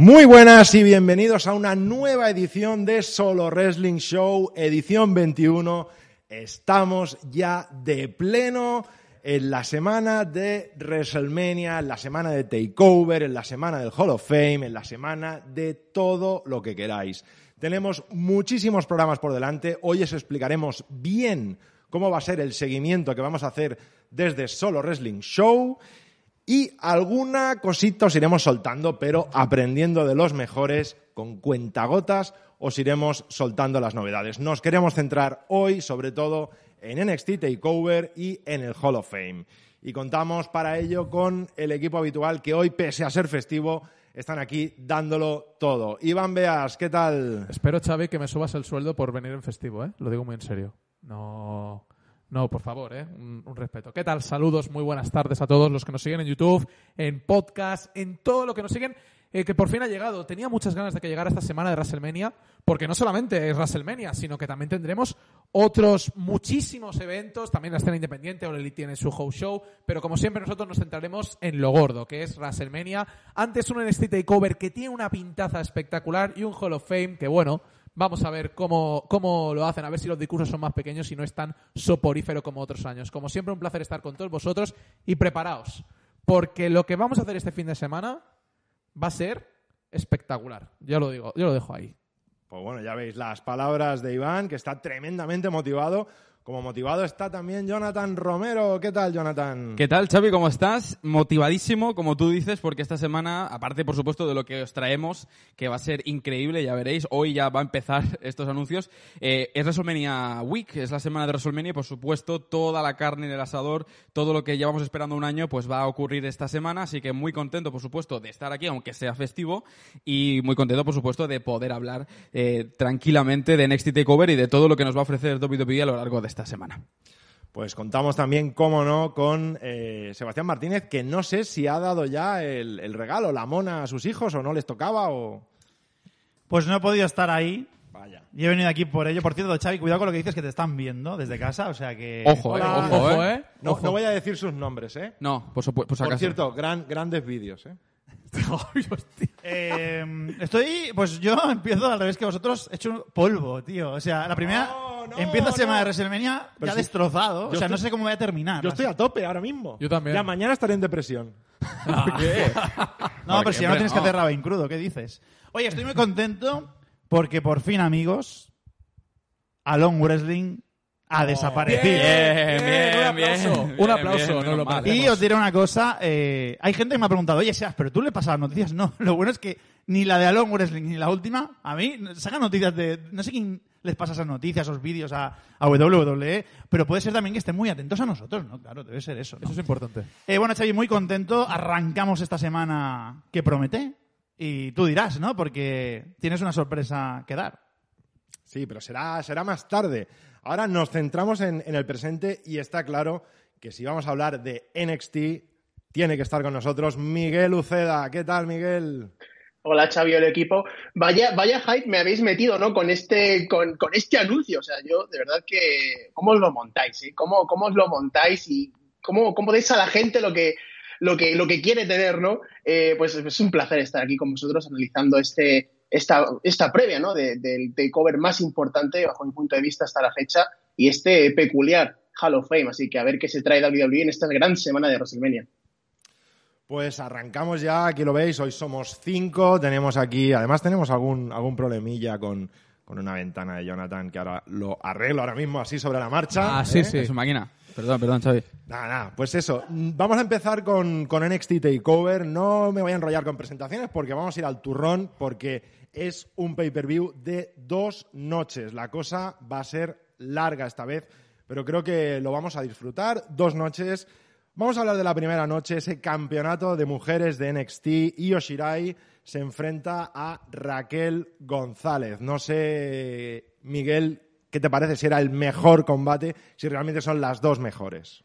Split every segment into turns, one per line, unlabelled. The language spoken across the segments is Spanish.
Muy buenas y bienvenidos a una nueva edición de Solo Wrestling Show, edición 21. Estamos ya de pleno en la semana de WrestleMania, en la semana de Takeover, en la semana del Hall of Fame, en la semana de todo lo que queráis. Tenemos muchísimos programas por delante. Hoy os explicaremos bien cómo va a ser el seguimiento que vamos a hacer desde Solo Wrestling Show. Y alguna cosita os iremos soltando, pero aprendiendo de los mejores, con cuentagotas, os iremos soltando las novedades. Nos queremos centrar hoy, sobre todo, en NXT Takeover y en el Hall of Fame. Y contamos para ello con el equipo habitual que hoy, pese a ser festivo, están aquí dándolo todo. Iván Beas, ¿qué tal?
Espero, Xavi, que me subas el sueldo por venir en festivo, ¿eh? Lo digo muy en serio. No... No, por favor, ¿eh? un, respeto. ¿Qué tal? Saludos, muy buenas tardes a todos los que nos siguen en YouTube, en podcast, en todo lo que nos siguen, eh, que por fin ha llegado. Tenía muchas ganas de que llegara esta semana de WrestleMania, porque no solamente es WrestleMania, sino que también tendremos otros muchísimos eventos, también la escena independiente, Oleli tiene su house show, pero como siempre nosotros nos centraremos en lo gordo, que es WrestleMania. Antes un NXT Takeover que tiene una pintaza espectacular y un Hall of Fame que, bueno, Vamos a ver cómo, cómo, lo hacen, a ver si los discursos son más pequeños y no es tan soporífero como otros años. Como siempre, un placer estar con todos vosotros y preparaos, porque lo que vamos a hacer este fin de semana va a ser espectacular. Ya lo digo, yo lo dejo ahí.
Pues bueno, ya veis las palabras de Iván, que está tremendamente motivado. Como motivado está también Jonathan Romero. ¿Qué tal, Jonathan?
¿Qué tal, Xavi? ¿Cómo estás? Motivadísimo, como tú dices, porque esta semana, aparte, por supuesto, de lo que os traemos, que va a ser increíble, ya veréis, hoy ya va a empezar estos anuncios, eh, es WrestleMania Week, es la semana de WrestleMania y, por supuesto, toda la carne en el asador, todo lo que llevamos esperando un año, pues va a ocurrir esta semana, así que muy contento, por supuesto, de estar aquí, aunque sea festivo, y muy contento, por supuesto, de poder hablar eh, tranquilamente de NXT TakeOver y de todo lo que nos va a ofrecer WWE a lo largo de esta semana.
Pues contamos también, cómo no, con eh, Sebastián Martínez, que no sé si ha dado ya el, el, regalo, la mona a sus hijos o no les tocaba o...
Pues no he podido estar ahí.
Vaya.
Y he venido aquí por ello. Por cierto, Xavi, cuidado con lo que dices que te están viendo desde casa, o sea que...
Ojo, eh, ojo,
Ojo,
eh.
No,
Ojo.
no voy a decir sus nombres, ¿eh?
No, por, por
Por
acaso.
cierto, gran, grandes vídeos, ¿eh?
Eh, estoy, pues yo empiezo al revés que vosotros, he hecho un polvo, tío. O sea, la primera
No, no,
empieza semana
no.
de WrestleMania
Pero
ya
sí.
destrozado. O
Yo
sea, no sé cómo voy a terminar.
Yo estoy a tope ahora mismo.
Yo también.
Ya mañana estaré en depresión.
No,
¿Por
pero
qué,
si ya no tienes que
No.
hacer Raven crudo, ¿qué dices? Oye, estoy muy contento porque por fin, amigos, Alon Wrestling ha desaparecido.
Bien, bien,
un aplauso.
bien.
Un aplauso,
Bien,
no lo
mal.
Y os diré una cosa, eh, hay gente que me ha preguntado, oye, Seas, pero tú le pasas las noticias. No, lo bueno es que ni la de Alon Wrestling ni la última, a mí, sacan noticias de, no sé quién les pasa esas noticias, esos vídeos a, a WWE, pero puede ser también que estén muy atentos a nosotros, ¿no? Claro, debe ser eso, ¿no?
Eso es importante.
Eh, bueno, Xavi, muy contento, arrancamos esta semana que promete, y tú dirás, ¿no? Porque tienes una sorpresa que dar.
Sí, pero será, será más tarde. Ahora nos centramos en, el presente y está claro que si vamos a hablar de NXT, tiene que estar con nosotros Miguel Uceda. ¿Qué tal, Miguel?
Hola Xavi, el equipo. Vaya, vaya hype me habéis metido, ¿no? Con este, con, con este anuncio. O sea, yo de verdad que. ¿Cómo os lo montáis? Eh? ¿Cómo, ¿Cómo os lo montáis y cómo, cómo deis a la gente lo que, lo que, lo que quiere tener, ¿no? Eh, pues es un placer estar aquí con vosotros analizando este, esta, esta previa, ¿no? De- del takeover más importante, bajo mi punto de vista, hasta la fecha, y este peculiar Hall of Fame. Así que a ver qué se trae WWE en esta gran semana de WrestleMania.
Pues arrancamos ya, aquí lo veis, hoy somos cinco, tenemos aquí, además tenemos algún, algún problemilla con, con una ventana de Jonathan que ahora lo arreglo ahora mismo así sobre la marcha.
Ah, sí,
¿eh?
sí.
Es su máquina. Perdón, perdón, Xavi.
Nada, nada, pues eso. Vamos a empezar con, con NXT Takeover. No me voy a enrollar con presentaciones porque vamos a ir al turrón porque es un pay-per-view de dos noches. La cosa va a ser larga esta vez pero creo que lo vamos a disfrutar. Dos noches. Vamos a hablar de la primera noche, ese campeonato de mujeres de NXT. Io Shirai se enfrenta a Raquel González. No sé, Miguel, ¿qué te parece si era el mejor combate, si realmente son las dos mejores?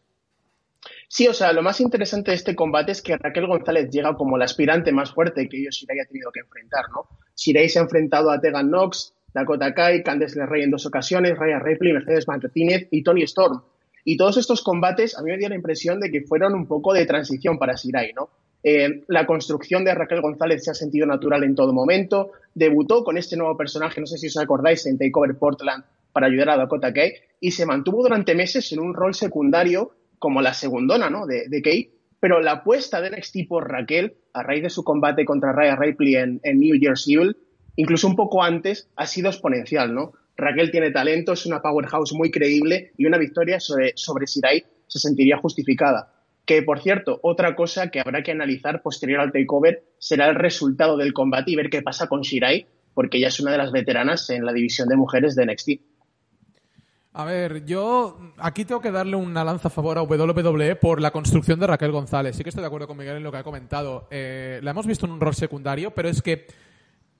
Sí, o sea, lo más interesante de este combate es que Raquel González llega como la aspirante más fuerte que Io Shirai ha tenido que enfrentar, ¿no? Shirai se ha enfrentado a Tegan Knox, Dakota Kai, Candice LeRae en dos ocasiones, Raya Ripley, Mercedes Martínez y Tony Storm. Y todos estos combates a mí me dio la impresión de que fueron un poco de transición para Shirai, ¿no? Eh, la construcción de Raquel González se ha sentido natural en todo momento. Debutó con este nuevo personaje, no sé si os acordáis, en Takeover Portland para ayudar a Dakota Kai y se mantuvo durante meses en un rol secundario como la segundona ¿no? de, de. Pero la apuesta de NXT por Raquel, a raíz de su combate contra Raya Ripley en, New Year's Evil, incluso un poco antes, ha sido exponencial, ¿no? Raquel tiene talento, es una powerhouse muy creíble y una victoria sobre, sobre se sentiría justificada. Que, por cierto, otra cosa que habrá que analizar posterior al takeover será el resultado del combate y ver qué pasa con Shirai, porque ella es una de las veteranas en la división de mujeres de NXT.
A ver, yo aquí tengo que darle una lanza a favor a WWE por la construcción de Raquel González. Sí que estoy de acuerdo con Miguel en lo que ha comentado. Eh, la hemos visto en un rol secundario, pero es que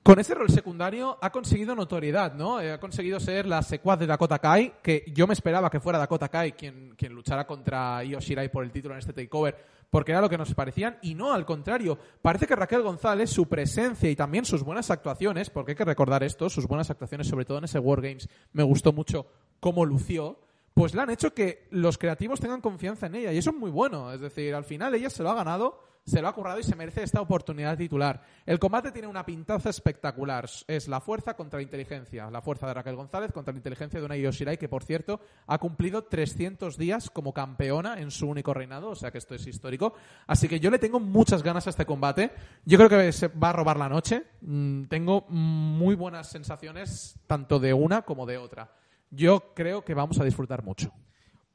con ese rol secundario ha conseguido notoriedad, ¿no? Eh, ha conseguido ser la secuaz de Dakota Kai, que yo me esperaba que fuera Dakota Kai quien, quien luchara contra Io Shirai por el título en este takeover, porque era lo que nos parecían, y no, al contrario. Parece que Raquel González, su presencia y también sus buenas actuaciones, porque hay que recordar esto, sus buenas actuaciones, sobre todo en ese Wargames, me gustó mucho cómo lució, pues le han hecho que los creativos tengan confianza en ella, y eso es muy bueno. Es decir, al final ella se lo ha ganado se lo ha currado y se merece esta oportunidad titular. El combate tiene una pintaza espectacular. Es la fuerza contra la inteligencia. La fuerza de Raquel González contra la inteligencia de una Yoshirai que, por cierto, ha cumplido 300 días como campeona en su único reinado. O sea que esto es histórico. Así que yo le tengo muchas ganas a este combate. Yo creo que se va a robar la noche. Mm, tengo muy buenas sensaciones tanto de una como de otra. Yo creo que vamos a disfrutar mucho.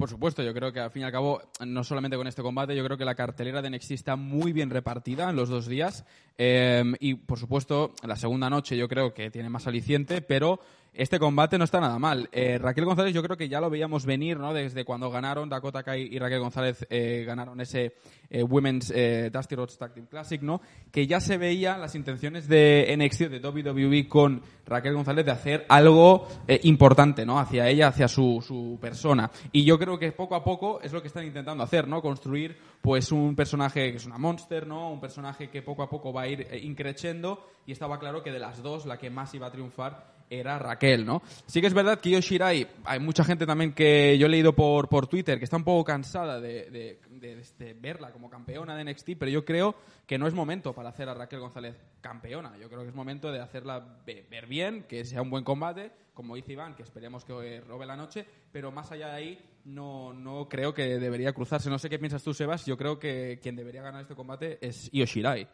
Por supuesto, yo creo que al fin y al cabo, no solamente con este combate, yo creo que la cartelera de NXT está muy bien repartida en los dos días. Eh, y por supuesto, la segunda noche yo creo que tiene más aliciente, pero este combate no está nada mal. Eh, Raquel González yo creo que ya lo veíamos venir, ¿no? Desde cuando ganaron Dakota Kai y Raquel González eh, ganaron ese eh, Women's eh, Dusty Rhodes Tag Team Classic, ¿no? Que ya se veía las intenciones de NXT, de WWE con Raquel González de hacer algo eh, importante, ¿no? Hacia ella, hacia su, su persona. Y yo creo que poco a poco es lo que están intentando hacer, ¿no? Construir pues un personaje que es una monster, ¿no? Un personaje que poco a poco va a ir increciendo y estaba claro que de las dos la que más iba a triunfar era Raquel, ¿no? Sí que es verdad que Io Shirai, hay mucha gente también que yo he leído por, por Twitter que está un poco cansada de, de- de- de verla como campeona de NXT, pero yo creo que no es momento para hacer a Raquel González campeona. Yo creo que es momento de hacerla ve- ver bien, que sea un buen combate, como dice Iván, que esperemos que robe la noche, pero más allá de ahí no, no creo que debería cruzarse. No sé qué piensas tú, Sebas, yo creo que quien debería ganar este combate es Io Shirai.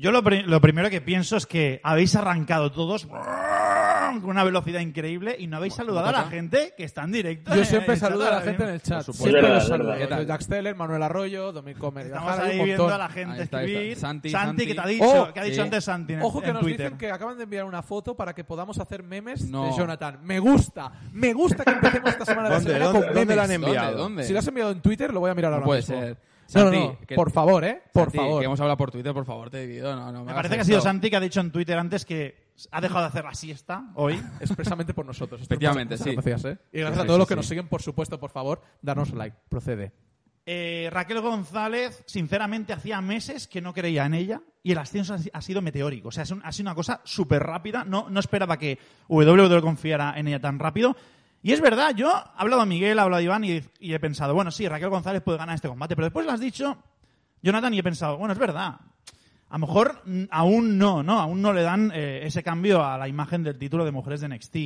Yo lo, pri- lo primero que pienso es que habéis arrancado todos con una velocidad increíble y no habéis saludado a la gente que está en directo.
Yo siempre saludo a la
ahora
gente en el chat. Siempre los saludo. Jack Steller, Manuel Arroyo, Dominic Comer.
Estamos
Jara,
ahí viendo a la gente
está,
escribir.
Santi,
Santi,
Santi.
que te ha dicho,
Oh,
que ha dicho
sí.
antes Santi en,
Ojo que
en
nos
Twitter.
dicen que acaban de enviar una foto para que podamos hacer memes
No.
de Jonathan. Me gusta, me gusta que empecemos esta semana de
¿Dónde?
semana
¿Dónde-
con
dónde la han enviado?
¿Dónde? ¿Dónde?
Si lo has enviado en Twitter, lo voy a mirar
No
ahora
puede
mismo.
ser.
No, no,
Santi,
no,
que-
por favor, ¿eh? Por
Santi,
favor.
Que hemos hablado por Twitter, por favor, te. No, no,
Me parece que ha sido. Santi que ha dicho en Twitter antes que ha dejado de hacer la siesta hoy.
Expresamente por nosotros.
Efectivamente, sí.
Gracias, ¿eh? Y gracias
Sí,
a todos
sí,
los que
sí.
nos siguen, por supuesto, por favor, darnos like. Procede.
Eh, Raquel González, sinceramente, hacía meses que no creía en ella y el ascenso ha si- ha sido meteórico. O sea, es un- ha sido una cosa súper rápida. No, no esperaba que WWE confiara en ella tan rápido. Y es verdad, yo he hablado a Miguel, he hablado a Iván y, he pensado, bueno, sí, Raquel González puede ganar este combate. Pero después lo has dicho, Jonathan, y he pensado, bueno, es verdad. A lo mejor mm, aún no, ¿no? Aún no le dan eh, ese cambio a la imagen del título de mujeres de NXT.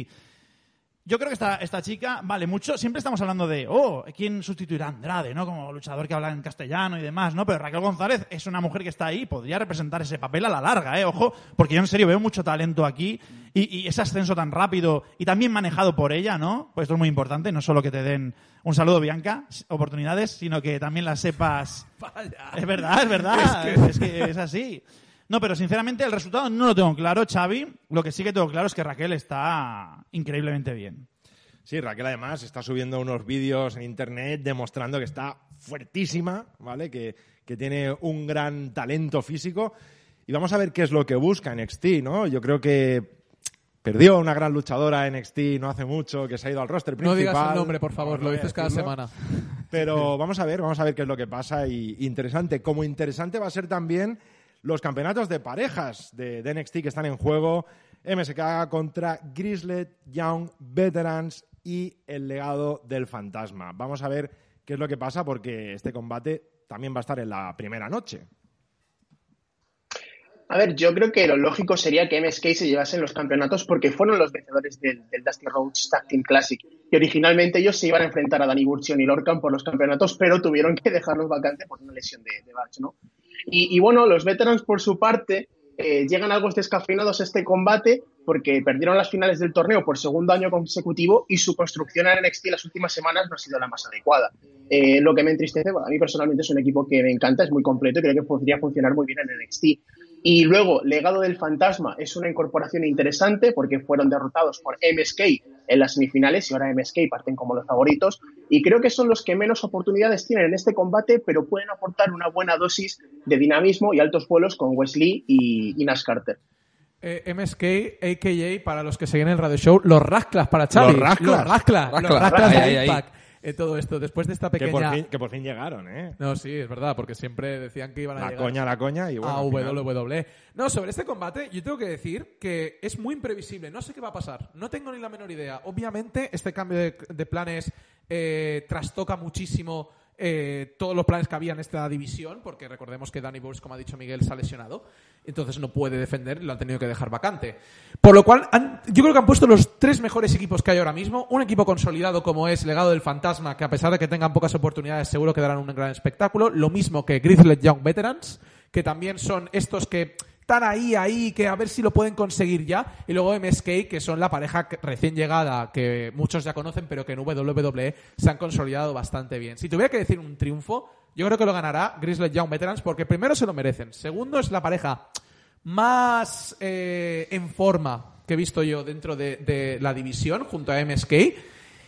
Yo creo que esta, esta chica vale mucho. Siempre estamos hablando de, oh, ¿quién sustituirá a Andrade, no? Como luchador que habla en castellano y demás, ¿no? Pero Raquel González es una mujer que está ahí, podría representar ese papel a la larga, ¿eh? Ojo, porque yo en serio veo mucho talento aquí y, y ese ascenso tan rápido y también manejado por ella, ¿no? Pues esto es muy importante, no solo que te den un saludo, Bianca, oportunidades, sino que también las sepas. Es verdad, es verdad. es, que... es así. No, pero sinceramente el resultado no lo tengo claro, Xavi. Lo que sí que tengo claro es que Raquel está increíblemente bien.
Sí, Raquel además está subiendo unos vídeos en internet demostrando que está fuertísima, ¿vale? Que, que tiene un gran talento físico. Y vamos a ver qué es lo que busca NXT, ¿no? Yo creo que perdió una gran luchadora en NXT no hace mucho, que se ha ido al roster
No
principal.
digas el nombre, por favor,
No
lo dices cada semana.
Pero vamos a ver, vamos a ver qué es lo que pasa y interesante. Como interesante va a ser también los campeonatos de parejas de, de NXT que están en juego. MSK contra Grizzly Young Veterans y el legado del fantasma. Vamos a ver qué es lo que pasa porque este combate también va a estar en la primera noche.
A ver, yo creo que lo lógico sería que MSK se llevasen los campeonatos porque fueron los vencedores del, Dusty Rhodes Tag Team Classic. Y originalmente ellos se iban a enfrentar a Danny Burchion y Lorcan por los campeonatos, pero tuvieron que dejarlos vacantes por una lesión de, de ¿no? Y, bueno, los veterans por su parte eh, llegan algo descafeinados a este combate porque perdieron las finales del torneo por segundo año consecutivo y su construcción en NXT las últimas semanas no ha sido la más adecuada. Eh, lo que me entristece, a mí personalmente es un equipo que me encanta, es muy completo y creo que podría funcionar muy bien en NXT. Y luego, Legado del Fantasma es una incorporación interesante porque fueron derrotados por MSK en las semifinales y ahora MSK parten como los favoritos. Y creo que son los que menos oportunidades tienen en este combate, pero pueden aportar una buena dosis de dinamismo y altos vuelos con Wesley y, y Nash Carter.
Eh, MSK, a.k.a. para los que siguen el radio show, los rasclas para Xavi.
Los rasclas.
Los rasclas. Los
Rasclas.
rasclas de
Ahí,
Eh, todo esto, después de esta
Que por,
pequeña...
fin, que por fin llegaron, ¿eh?
No, sí, es verdad, porque siempre decían que iban a
La
llegar
coña, la coña y bueno.
a WWE. No, sobre este combate yo tengo que decir que es muy imprevisible. No sé qué va a pasar. No tengo ni la menor idea. Obviamente este cambio de, de planes eh, trastoca muchísimo eh, todos los planes que había en esta división, porque recordemos que Danny Burch, como ha dicho Miguel, se ha lesionado. Entonces no puede defender lo han tenido que dejar vacante. Por lo cual, yo creo que han puesto los tres mejores equipos que hay ahora mismo. Un equipo consolidado como es Legado del Fantasma, que a pesar de que tengan pocas oportunidades, seguro que darán un gran espectáculo. Lo mismo que Grizzled Young Veterans, que también son estos que están ahí, ahí, que a ver si lo pueden conseguir ya. Y luego MSK, que son la pareja recién llegada, que muchos ya conocen, pero que en WWE se han consolidado bastante bien. Si tuviera que decir un triunfo, yo creo que lo ganará Grizzled Young Veterans, porque primero se lo merecen. Segundo, es la pareja más eh, en forma que he visto yo dentro de, de la división, junto a MSK.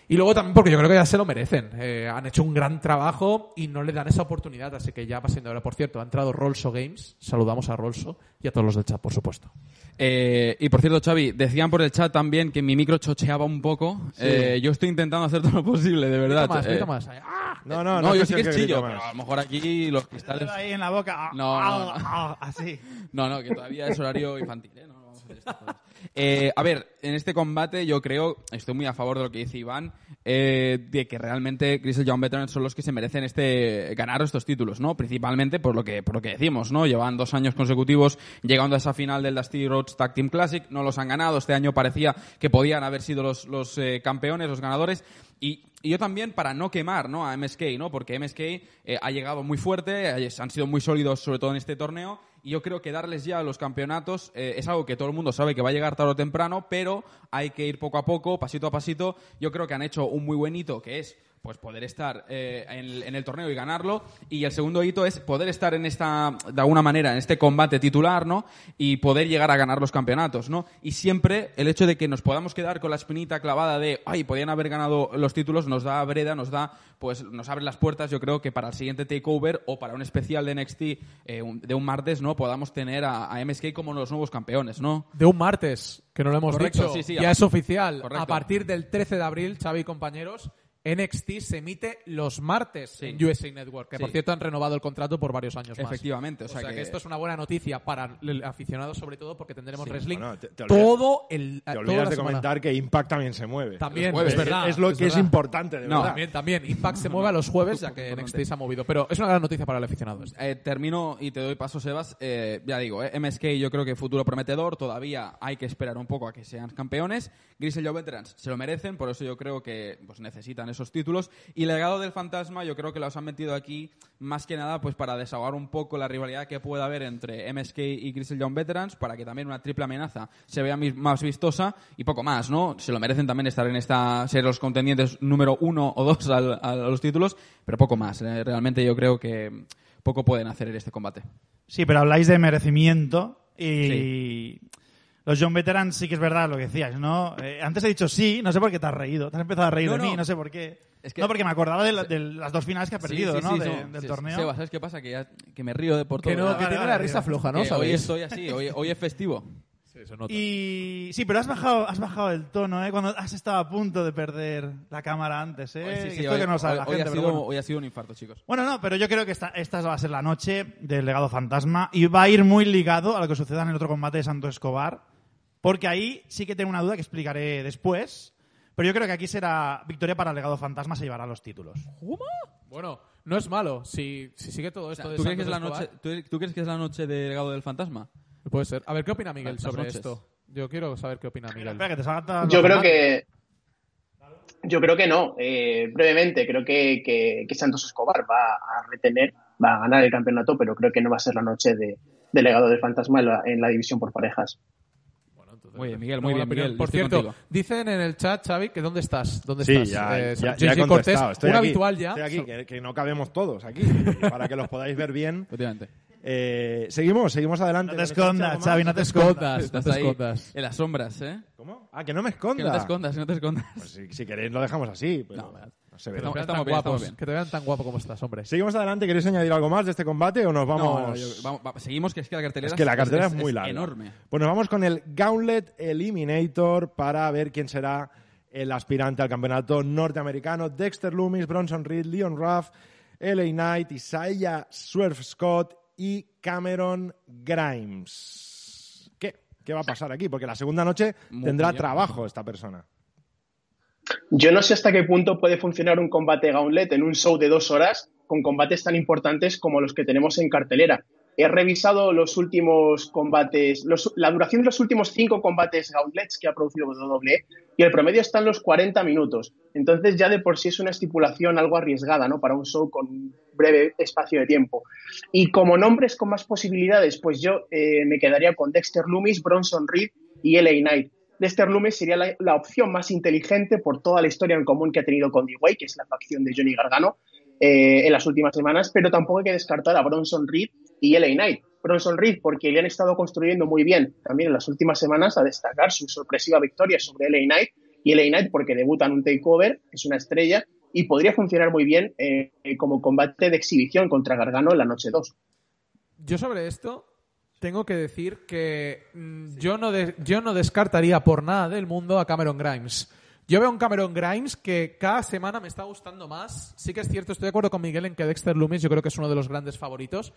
Y luego también porque yo creo que ya se lo merecen. Eh, han hecho un gran trabajo y no le dan esa oportunidad, así que ya va siendo ahora. Por cierto, ha entrado Rolso Games. Saludamos a Rolso y a todos los del chat, por supuesto.
Eh, y por cierto, Xavi, decían por el chat también que mi micro chocheaba un poco. Eh, yo estoy intentando hacer todo lo posible, de verdad.
Más,
Eh,
más. ¡Ah!
No, no,
No,
no.
yo sí que es chillo, pero a lo mejor aquí los cristales...
ahí en la boca.
No, no,
ah,
no.
ah, así.
No, no, que todavía es horario infantil, ¿eh? No, Eh, a ver, en este combate yo creo, estoy muy a favor de lo que dice Iván, eh, de que realmente Grizzly Young Veterans son los que se merecen este ganar estos títulos, ¿no? Principalmente por lo que por lo que decimos, ¿no? Llevan dos años consecutivos llegando a esa final del Dusty Rhodes Tag Team Classic, no los han ganado, este año parecía que podían haber sido los, los eh, campeones, los ganadores, y, y yo también para no quemar ¿no? a MSK, ¿no? porque MSK ha llegado muy fuerte, han sido muy sólidos sobre todo en este torneo y yo creo que darles ya los campeonatos eh, es algo que todo el mundo sabe que va a llegar tarde o temprano, pero hay que ir poco a poco, pasito a pasito. Yo creo que han hecho un muy buen hito que es pues poder estar eh, en, en el torneo y ganarlo. Y el segundo hito es poder estar en esta, de alguna manera, en este combate titular, ¿no? Y poder llegar a ganar los campeonatos, ¿no? Y siempre el hecho de que nos podamos quedar con la espinita clavada de, ay, podían haber ganado los títulos, nos da breda, nos da, pues, nos abre las puertas, yo creo que para el siguiente takeover o para un especial de NXT eh, un- de un martes, ¿no? Podamos tener a, a MSK como los nuevos campeones, ¿no?
De un martes, que no lo hemos
Correcto,
dicho.
sí, sí,
ya es oficial.
Correcto.
A partir del 13 de abril, Xavi y compañeros, NXT se emite los martes
Sí.
en USA Network, que
Sí.
por cierto han renovado el contrato por varios años más.
Efectivamente, o sea,
que...
que-
esto es una buena noticia para el aficionado sobre todo porque tendremos
Sí,
wrestling
bueno, te- te olvidas-
todo el
Te olvidas de comentar que Impact también se mueve.
También,
jueves.
es verdad.
es lo que es importante, de
No.
verdad.
También, también. Impact se mueve a los jueves, ya que. NXT se ha movido. Pero es una gran noticia para el aficionado. esto.
Eh, termino y te doy paso, Sebas. Eh, ya digo, eh, MSK yo creo que futuro prometedor. Todavía hay que esperar un poco a que sean campeones. Grizzly Young Veterans se lo merecen, por eso yo creo que pues, necesitan esos títulos. Y Legado del Fantasma yo creo que los han metido aquí más que nada pues para desahogar un poco la rivalidad que pueda haber entre MSK y Grizzly Young Veterans, para que también una triple amenaza se vea más vistosa y poco más, ¿no? Se lo merecen también estar en esta, ser los contendientes número uno o dos al- a los títulos, pero poco más. Eh, realmente yo creo que poco pueden hacer en este combate.
Sí, pero habláis de merecimiento y Los John Veterans sí que es verdad lo que decías, ¿no? Eh, antes he dicho sí, no sé por qué te has reído. Te has empezado a reír
No,
de mí,
no.
sé por qué.
Es que-
no, porque me acordaba de, la- de las dos finales que ha perdido,
Sí, sí,
¿no?
sí,
De-
son-
del
sí,
torneo.
Seba, ¿sabes qué pasa? Que, ya, que me río de por todo.
Que no, que
vale,
tiene
vale,
la risa
vale.
floja, ¿no?
Que hoy estoy así, hoy, hoy es festivo.
Sí, se nota.
Y sí, pero has bajado, has bajado el tono, ¿eh? Cuando has estado a punto de perder la cámara antes, ¿eh?
Hoy, sí, sí, hoy-
que no lo sabe
hoy-
la
hoy
gente,
ha sido,
bueno.
hoy ha sido un infarto, chicos.
Bueno, no, pero yo creo que esta, esta va a ser la noche del legado fantasma y va a ir muy ligado a lo que suceda en el otro combate de Santo Escobar, porque ahí sí que tengo una duda que explicaré después, pero yo creo que aquí será victoria para el legado fantasma, se llevará los títulos.
Bueno, no es malo. Si, si sigue todo esto de
¿Tú crees, que es la noche, tú, tú crees que es la noche de legado del fantasma?
Puede ser. A ver, ¿qué opina Miguel
Las
sobre
noches.
esto? Yo quiero saber qué opina Miguel.
Espera, que te salga
Yo creo que. Yo creo que no. Eh, brevemente, creo que, que- que Santos Escobar va a retener, va a ganar el campeonato, pero creo que no va a ser la noche de, de legado del fantasma en la, en la división por parejas.
Bien, Miguel, muy bien. Miguel,
Por cierto,
contigo.
dicen en el chat, Xavi, que ¿dónde estás? ¿Dónde
Sí,
estás?
ya,
Eh,
ya,
JJ
ya he
Cortés,
contestado. Estoy
un
aquí,
habitual ya.
Estoy aquí,
So-
que, que no cabemos todos aquí, para que los podáis ver bien.
Efectivamente.
Eh, seguimos, seguimos adelante.
No te
¿Con esto
escondas? Xavi, no te
escondas.
escondas.
No
Estás
te
ahí
escondas.
en las sombras, ¿eh?
¿Cómo? Ah, que no me
Que
esconda.
no te escondas, que no te escondas.
Pues si, si queréis lo dejamos así. Pero
No,
no, se ve.
Estamos-
Que te vean
estamos
tan
bien, estamos
guapos,
bien.
Que te vean tan guapo como estás, hombre.
Seguimos adelante. ¿Queréis añadir algo más de este combate o nos vamos?
No, no, yo- vamos- va- seguimos, que es que la cartelera
Es que la cartera es, muy larga.
enorme.
Pues nos vamos con el Gauntlet Eliminator para ver quién será el aspirante al campeonato norteamericano. Dexter Loomis, Bronson Reed, Leon Ruff, LA Knight, Isaiah Swerve Scott y Cameron Grimes. ¿Qué? ¿Qué va a pasar aquí? Porque la segunda noche
Muy
tendrá
bien.
trabajo esta persona.
Yo no sé hasta qué punto puede funcionar un combate Gauntlet en un show de dos horas con combates tan importantes como los que tenemos en cartelera. He revisado los últimos combates, la duración de los últimos cinco combates Gauntlets que ha producido WWE y el promedio está en los 40 minutos. Entonces ya de por sí es una estipulación algo arriesgada ¿no? para un show con un breve espacio de tiempo. Y como nombres con más posibilidades, pues yo eh, me quedaría con Dexter Loomis, Bronson Reed y LA Knight. Dexter Loomis sería la, opción más inteligente por toda la historia en común que ha tenido con D-Way, que es la facción de Johnny Gargano, eh, en las últimas semanas, pero tampoco hay que descartar a Bronson Reed y LA Knight. Bronson Reed, porque le han estado construyendo muy bien también en las últimas semanas a destacar su sorpresiva victoria sobre LA Knight, y LA Knight porque debuta en un takeover, es una estrella, y podría funcionar muy bien eh, como combate de exhibición contra Gargano en la noche 2.
Yo sobre esto tengo que decir que mm, yo, no de- yo no descartaría por nada del mundo a Cameron Grimes. Yo veo un Cameron Grimes que cada semana me está gustando más. Sí que es cierto, estoy de acuerdo con Miguel en que Dexter Loomis yo creo que es uno de los grandes favoritos.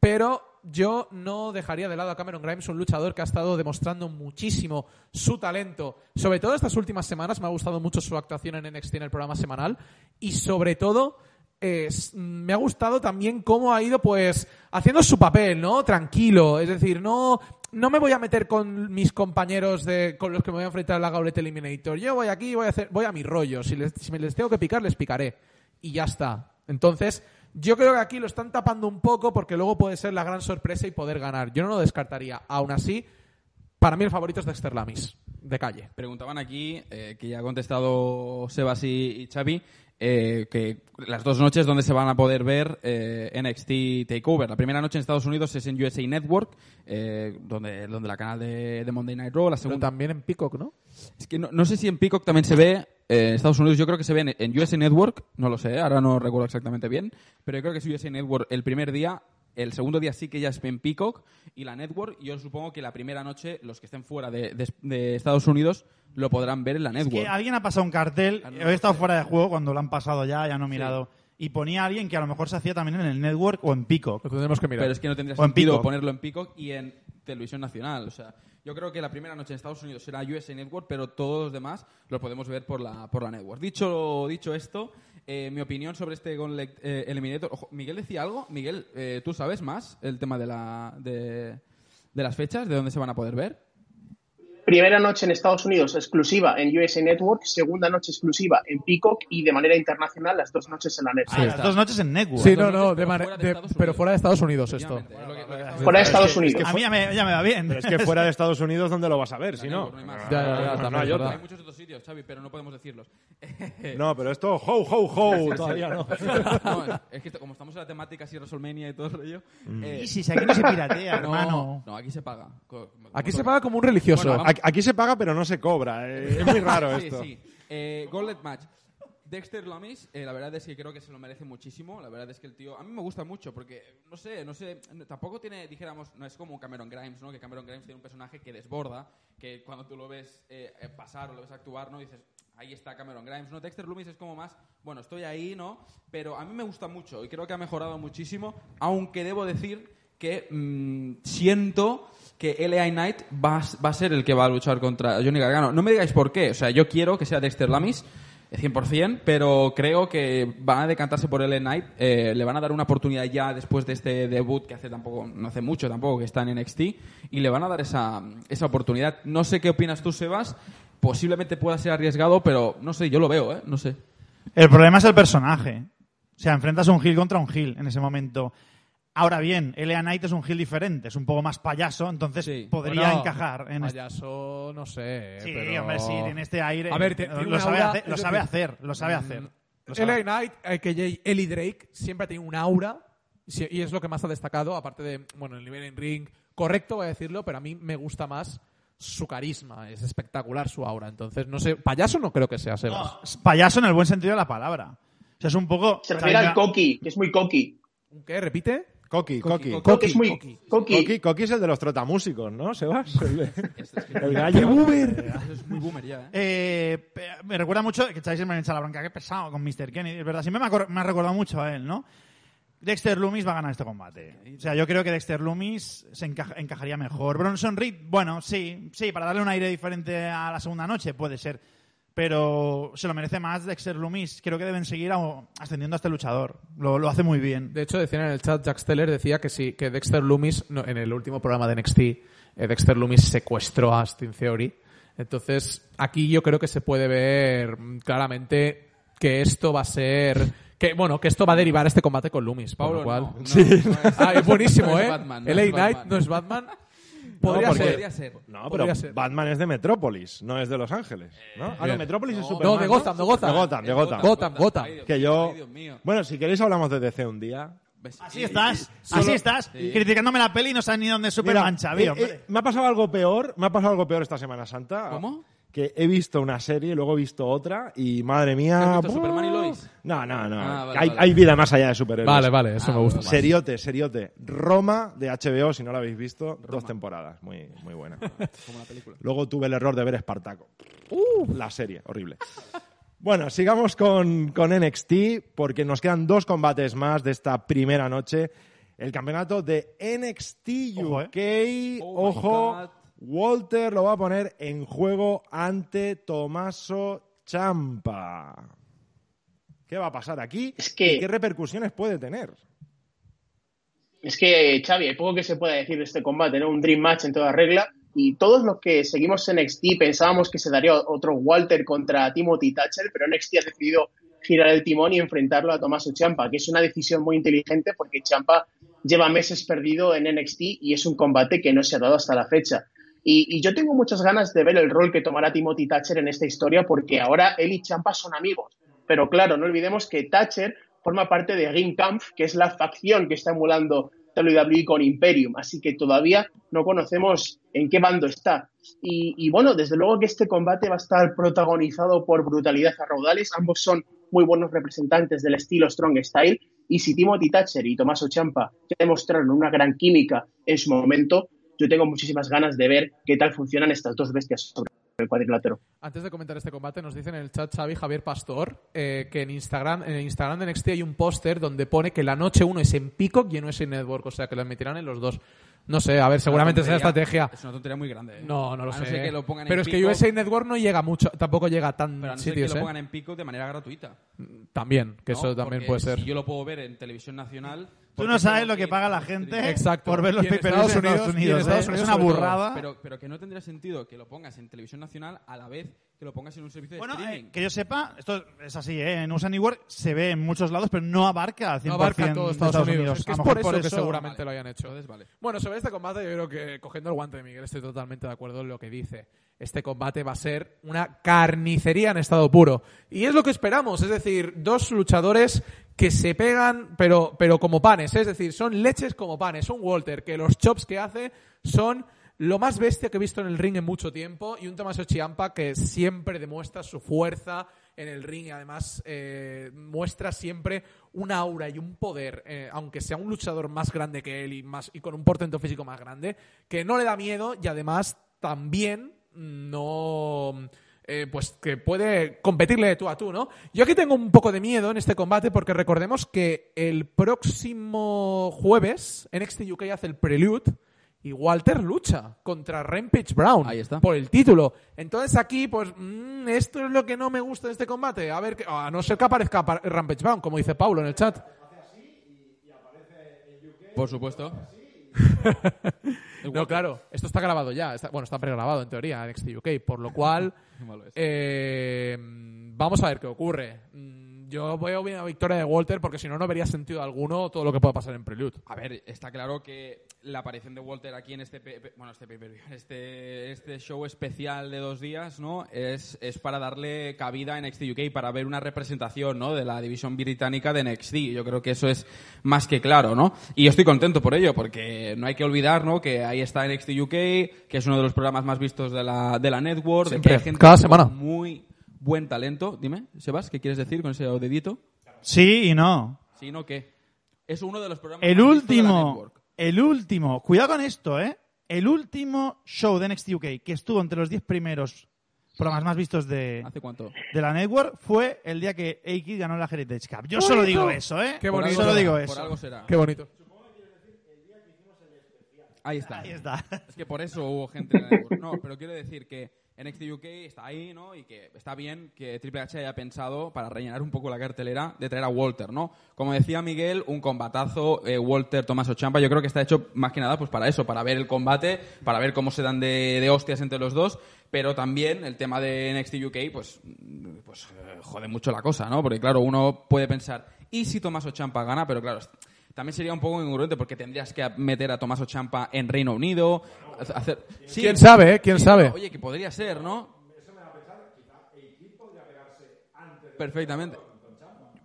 Pero yo no dejaría de lado a Cameron Grimes, un luchador que ha estado demostrando muchísimo su talento. Sobre todo estas últimas semanas me ha gustado mucho su actuación en NXT en el programa semanal. Y sobre todo eh, s- me ha gustado también cómo ha ido pues haciendo su papel, ¿no? Tranquilo, es decir, no no me voy a meter con mis compañeros de con los que me voy a enfrentar en la Gauntlet Eliminator. Yo voy aquí, voy a hacer voy a mi rollo, si les, si me les tengo que picar les picaré y ya está. Entonces, yo creo que aquí lo están tapando un poco porque luego puede ser la gran sorpresa y poder ganar. Yo no lo descartaría. Aún así, para mí el favorito es Dexter Lamis, de calle.
Preguntaban aquí, eh, que ya ha contestado Sebas y, y Xavi, eh, que las dos noches donde se van a poder ver eh, NXT Takeover. La primera noche en Estados Unidos es en USA Network, eh, donde, donde la canal de, de Monday Night Raw. La
Pero
segunda,
también en Peacock, ¿no?
es que no, no sé si en Peacock también se ve. eh, en Estados Unidos yo creo que se ve en, en USA Network, no lo sé, ahora no recuerdo exactamente bien, pero yo creo que es USA Network el primer día, el segundo día sí que ya es en Peacock y la Network, y yo supongo que la primera noche los que estén fuera de, de- de Estados Unidos lo podrán ver en la
Es
Network.
que alguien ha pasado un cartel,
Ah, no,
he estado fuera de juego cuando lo han pasado ya, ya no he mirado, y ponía a alguien que a lo mejor se hacía también en el network o en Peacock.
Lo tendremos que mirar.
Pero es que no tendría
O en
sentido ponerlo en Peacock y en televisión nacional. O sea, yo creo que la primera noche en Estados Unidos será USA Network, pero todos los demás los podemos ver por la, por la Network. Dicho, dicho esto, eh, mi opinión sobre este Gauntlet eh, Eliminator... Ojo, ¿Miguel decía algo? Miguel, eh, ¿tú sabes más el tema de, la, de, de las fechas? ¿De dónde se van a poder ver?
Primera noche en Estados Unidos exclusiva en USA Network, segunda noche exclusiva en Peacock y de manera internacional las dos noches en la Netflix.
Ah, las dos noches en Network.
Sí, no, no, de
fuera de
de-
Estados
pero
Unidos.
fuera de Estados Unidos esto.
Efectivamente, es lo que- lo que-
Fuera de Estados Unidos.
A mí ya me, ya me va bien.
Pero es que fuera de Estados Unidos, ¿dónde lo vas a ver? Si no,
No hay más.
Ya, ya, ya,
no,
también
hay
es
otra.
Hay muchos otros sitios, Xavi, pero no podemos decirlos.
No, pero esto, ho, ho, ho, todavía no.
No, es que como estamos en la temática así WrestleMania y todo el rollo... eh,
Y si si aquí no se piratea,
no,
hermano.
no, aquí se paga. Co- como
Aquí
todo.
se paga como un religioso.
Bueno,
Aquí, aquí se paga, pero no se cobra. eh, Es muy raro
Sí,
esto.
sí. Eh, Gauntlet Match. Dexter Lamis, eh, la verdad es que creo que se lo merece muchísimo. La verdad es que el tío, a mí me gusta mucho porque, no sé, no sé, tampoco tiene, dijéramos, no es como Cameron Grimes, ¿no? Que Cameron Grimes tiene un personaje que desborda, que cuando tú lo ves eh, eh, pasar o lo ves actuar, ¿no? Dices, ahí está Cameron Grimes, ¿no? Dexter Loomis es como más, bueno, estoy ahí, ¿no? Pero a mí me gusta mucho y creo que ha mejorado muchísimo, aunque debo decir que mm, siento que LA Knight va, a- ser el que va a luchar contra Johnny Gargano. No me digáis por qué, o sea, yo quiero que sea Dexter Lamis, eh, 100%, pero creo que van a decantarse por LA Knight, eh, le van a dar una oportunidad ya después de este debut que hace tampoco, no hace mucho tampoco, que está en NXT, y le van a dar esa, esa oportunidad. No sé qué opinas tú, Sebas, posiblemente pueda ser arriesgado, pero no sé, yo lo veo, ¿eh? No sé.
El problema es el personaje. O sea, enfrentas un heel contra un heel en ese momento. Ahora bien, L.A. Knight es un heel diferente, es un poco más payaso, entonces
Sí.
podría
Bueno,
encajar en este.
Payaso, no sé.
Sí,
pero...
hombre, sí, tiene este aire.
A ver, te-
lo, sabe,
aura,
hacer, lo sabe
decir,
hacer, lo sabe hacer. Lo sabe
LA
hacer.
Knight, eh, que Ellie Drake, siempre ha tenido un aura y es lo que más ha destacado, aparte de, bueno, el nivel en ring, correcto, voy a decirlo, pero a mí me gusta más su carisma, es espectacular su aura. Entonces, no sé, payaso no creo que sea Sebas.
No, es payaso en el buen sentido de la palabra. O sea, es un poco.
Se refiere al coqui, que es muy coqui.
¿Un ¿Qué? ¿Repite?
Coqui, coqui.
Coqui,
Coqui es muy
coqui.
coqui.
Coqui, Coqui es el de los trotamúsicos, ¿no, Sebas? El,
Este
el gallo.
Eso es muy boomer ya, ¿eh?
Eh, me recuerda mucho, que me echa la bronca, qué pesado con Mr. Kennedy, es verdad, siempre me ha, me ha recordado mucho a él, ¿no? Dexter Loomis va a ganar este combate. O sea, yo creo que Dexter Loomis se encaja- encajaría mejor. Bronson Reed, bueno, sí, sí, para darle un aire diferente a la segunda noche, puede ser. Pero se lo merece más Dexter Loomis. Creo que deben seguir ascendiendo a este luchador. Lo, hace muy bien.
De hecho, decían en el chat, Jack Steller decía que sí, que Dexter Loomis, en el último programa de NXT, eh, Dexter Loomis secuestró a Austin Theory. Entonces, aquí yo creo que se puede ver claramente que esto va a ser, que bueno, que esto va a derivar este combate con Loomis, por
Pablo,
lo cual.
no, no, no es-
Ah, es buenísimo,
no es
¿eh?
Batman, no
LA
es
Knight no es Batman. Podría
porque-
ser.
Podría ser.
No, pero
Podría ser.
Batman es de Metrópolis, no es de Los Ángeles. ¿no? Ah, no. Metrópolis es Superman.
no, de Gotham, de Gotham.
De Gotham, de Gotham.
Gotham, Gotham.
Ay, Dios
Que yo...
ay.
Bueno, si queréis hablamos de DC un día.
Así estás, así estás,
Sí.
criticándome la peli y no sabes ni dónde es Superman,
Mira,
Xavi,
eh, eh, me ha pasado algo peor, me ha pasado algo peor esta Semana Santa.
¿Cómo?
Que he visto una serie, luego he visto otra y madre mía.
¿Has. Superman y Lois?
No, no, no.
Ah, vale,
hay,
vale.
hay vida más allá de superhéroes.
Vale, vale, eso
Ah,
me gusta más.
Seriote, seriote. Roma de HBO, si no lo habéis visto, dos temporadas. Muy, muy buena.
Como la película.
Luego tuve el error de ver Espartaco. La serie, horrible. Bueno, sigamos con, con NXT porque nos quedan dos combates más de esta primera noche. El campeonato de NXT
Ojo,
UK.
Oh
Ojo. Walter lo va a poner en juego ante Tomaso Champa. ¿Qué va a pasar aquí?
Es que-
¿Y qué repercusiones puede tener?
Es que, Xavi, hay poco que se pueda decir de este combate, ¿no? Un Dream Match en toda regla. Y todos los que seguimos en NXT pensábamos que se daría otro Walter contra Timothy Thatcher, pero NXT ha decidido girar el timón y enfrentarlo a Tommaso Ciampa, que es una decisión muy inteligente porque Ciampa lleva meses perdido en NXT y es un combate que no se ha dado hasta la fecha. Y, yo tengo muchas ganas de ver el rol que tomará Timothy Thatcher en esta historia porque ahora él y Ciampa son amigos. Pero claro, no olvidemos que Thatcher forma parte de Ringkampf, que es la facción que está emulando WWE con Imperium, así que todavía no conocemos en qué bando está. Y, y bueno, desde luego que este combate va a estar protagonizado por brutalidad a raudales, ambos son muy buenos representantes del estilo Strong Style, y si Timothy Thatcher y Tommaso Ciampa ya demostraron una gran química en su momento, yo tengo muchísimas ganas de ver qué tal funcionan estas dos bestias sobre el cuadrilátero.
Antes de comentar este combate, nos dicen en el chat Xavi Javier Pastor eh, que en Instagram, en el Instagram de NXT hay un póster donde pone que la noche 1 es en Peacock y en USA Network, o sea que lo emitirán en los dos. No sé, a ver, seguramente es
Una
estrategia.
Es una tontería muy grande. ¿eh?
No, no lo
A
sé.
no ser que lo pongan
Pero
en
es que
Peacock,
USA Network no llega mucho, tampoco llega a tan
Pero a no ser
sitios,
que lo
¿eh?
pongan en pico de manera gratuita.
También, que
¿no?
eso también puede ser.
Si yo lo puedo ver en televisión nacional,
Tú no sabes lo que paga la gente.
Exacto.
por ver los
Y en
pay-per-views en
Estados
Estados
Unidos- en
Unidos.
Estados
¿eh?
Unidos
es una burrada.
Pero, pero que no tendría sentido que lo pongas en televisión nacional a la vez que lo pongas en un servicio de
Bueno,
streaming.
eh, que yo sepa, esto es así, ¿eh? en USA Network se ve en muchos lados, pero no abarca al 100%
No abarca todo
de
Estados, Unidos. Es que
A
es por
mejor
eso que seguramente
Vale.
lo hayan hecho.
Entonces, vale.
Bueno, sobre este combate yo creo que cogiendo el guante de Miguel estoy totalmente de acuerdo en lo que dice. Este combate va a ser una carnicería en estado puro. Y es lo que esperamos, es decir, dos luchadores que se pegan pero, pero como panes, es decir, son leches como panes. Un Walter que los chops que hace son lo más bestia que he visto en el ring en mucho tiempo y un Tommaso Ciampa que siempre demuestra su fuerza en el ring y además eh, muestra siempre un aura y un poder, eh, aunque sea un luchador más grande que él y, más, y con un portento físico más grande, que no le da miedo y además también no... eh, pues que puede competirle de tú a tú, ¿no? Yo aquí tengo un poco de miedo en este combate porque recordemos que el próximo jueves NXT UK hace el Prelude y Walter lucha contra Rampage Brown
Ahí está.
por el título. Entonces aquí, pues, mm, esto es lo que no me gusta de este combate. A ver, que- a no ser que aparezca pa- Rampage Brown, como dice Paulo en el chat.
Por supuesto.
No, claro, esto está grabado ya. Está- bueno, está pregrabado en teoría en NXT UK, por lo cual eh, vamos a ver qué ocurre. Yo veo bien la victoria de Walter porque si no, no vería sentido alguno todo lo que pueda pasar en Prelude.
A ver, está claro que la aparición de Walter aquí en este, bueno, este, este, este show especial de dos días, ¿no? Es, es para darle cabida a NXT UK, para ver una representación, ¿no? De la división británica de NXT. Yo creo que eso es más que claro, ¿no? Y yo estoy contento por ello, porque no hay que olvidar, ¿no? Que ahí está NXT UK, que es uno de los programas más vistos de la, de la network, de
Siempre,
que hay gente
cada semana.
muy buen talento. Dime, Sebas, ¿qué quieres decir con ese dedito?
Sí y no.
Sí, ¿no? ¿Qué? Es uno de los programas
El
más vistos de la
último,
network.
el último, cuidado con esto, ¿eh? El último show de NXT UK que estuvo entre los 10 primeros programas más vistos de,
¿Hace cuánto?
de la network fue el día que Aki ganó la Heritage Cup. Yo solo digo eso, ¿eh?
Qué
Por
bonito.
Solo digo
Por
eso.
algo será.
Qué bonito.
Ahí está.
Ahí está.
Es que por eso hubo gente en la network. No, pero quiero decir que NXT UK está ahí, ¿no? Y que está bien que Triple H haya pensado, para rellenar un poco la cartelera, de traer a Walter, ¿no? Como decía Miguel, un combatazo, eh, Walter, Tomás Ochampa, yo creo que está hecho más que nada pues para eso, para ver el combate, para ver cómo se dan de, de hostias entre los dos, pero también el tema de NXT UK, pues, pues eh, jode mucho la cosa, ¿no? Porque claro, uno puede pensar, ¿y si Tomás Ochampa gana? Pero claro, también sería un poco incongruente porque tendrías que meter a Tomás Ochampa en Reino Unido. Hacer... Sí,
¿Quién sabe, eh? ¿Quién sabe?
Oye, que podría ser, ¿no? Perfectamente.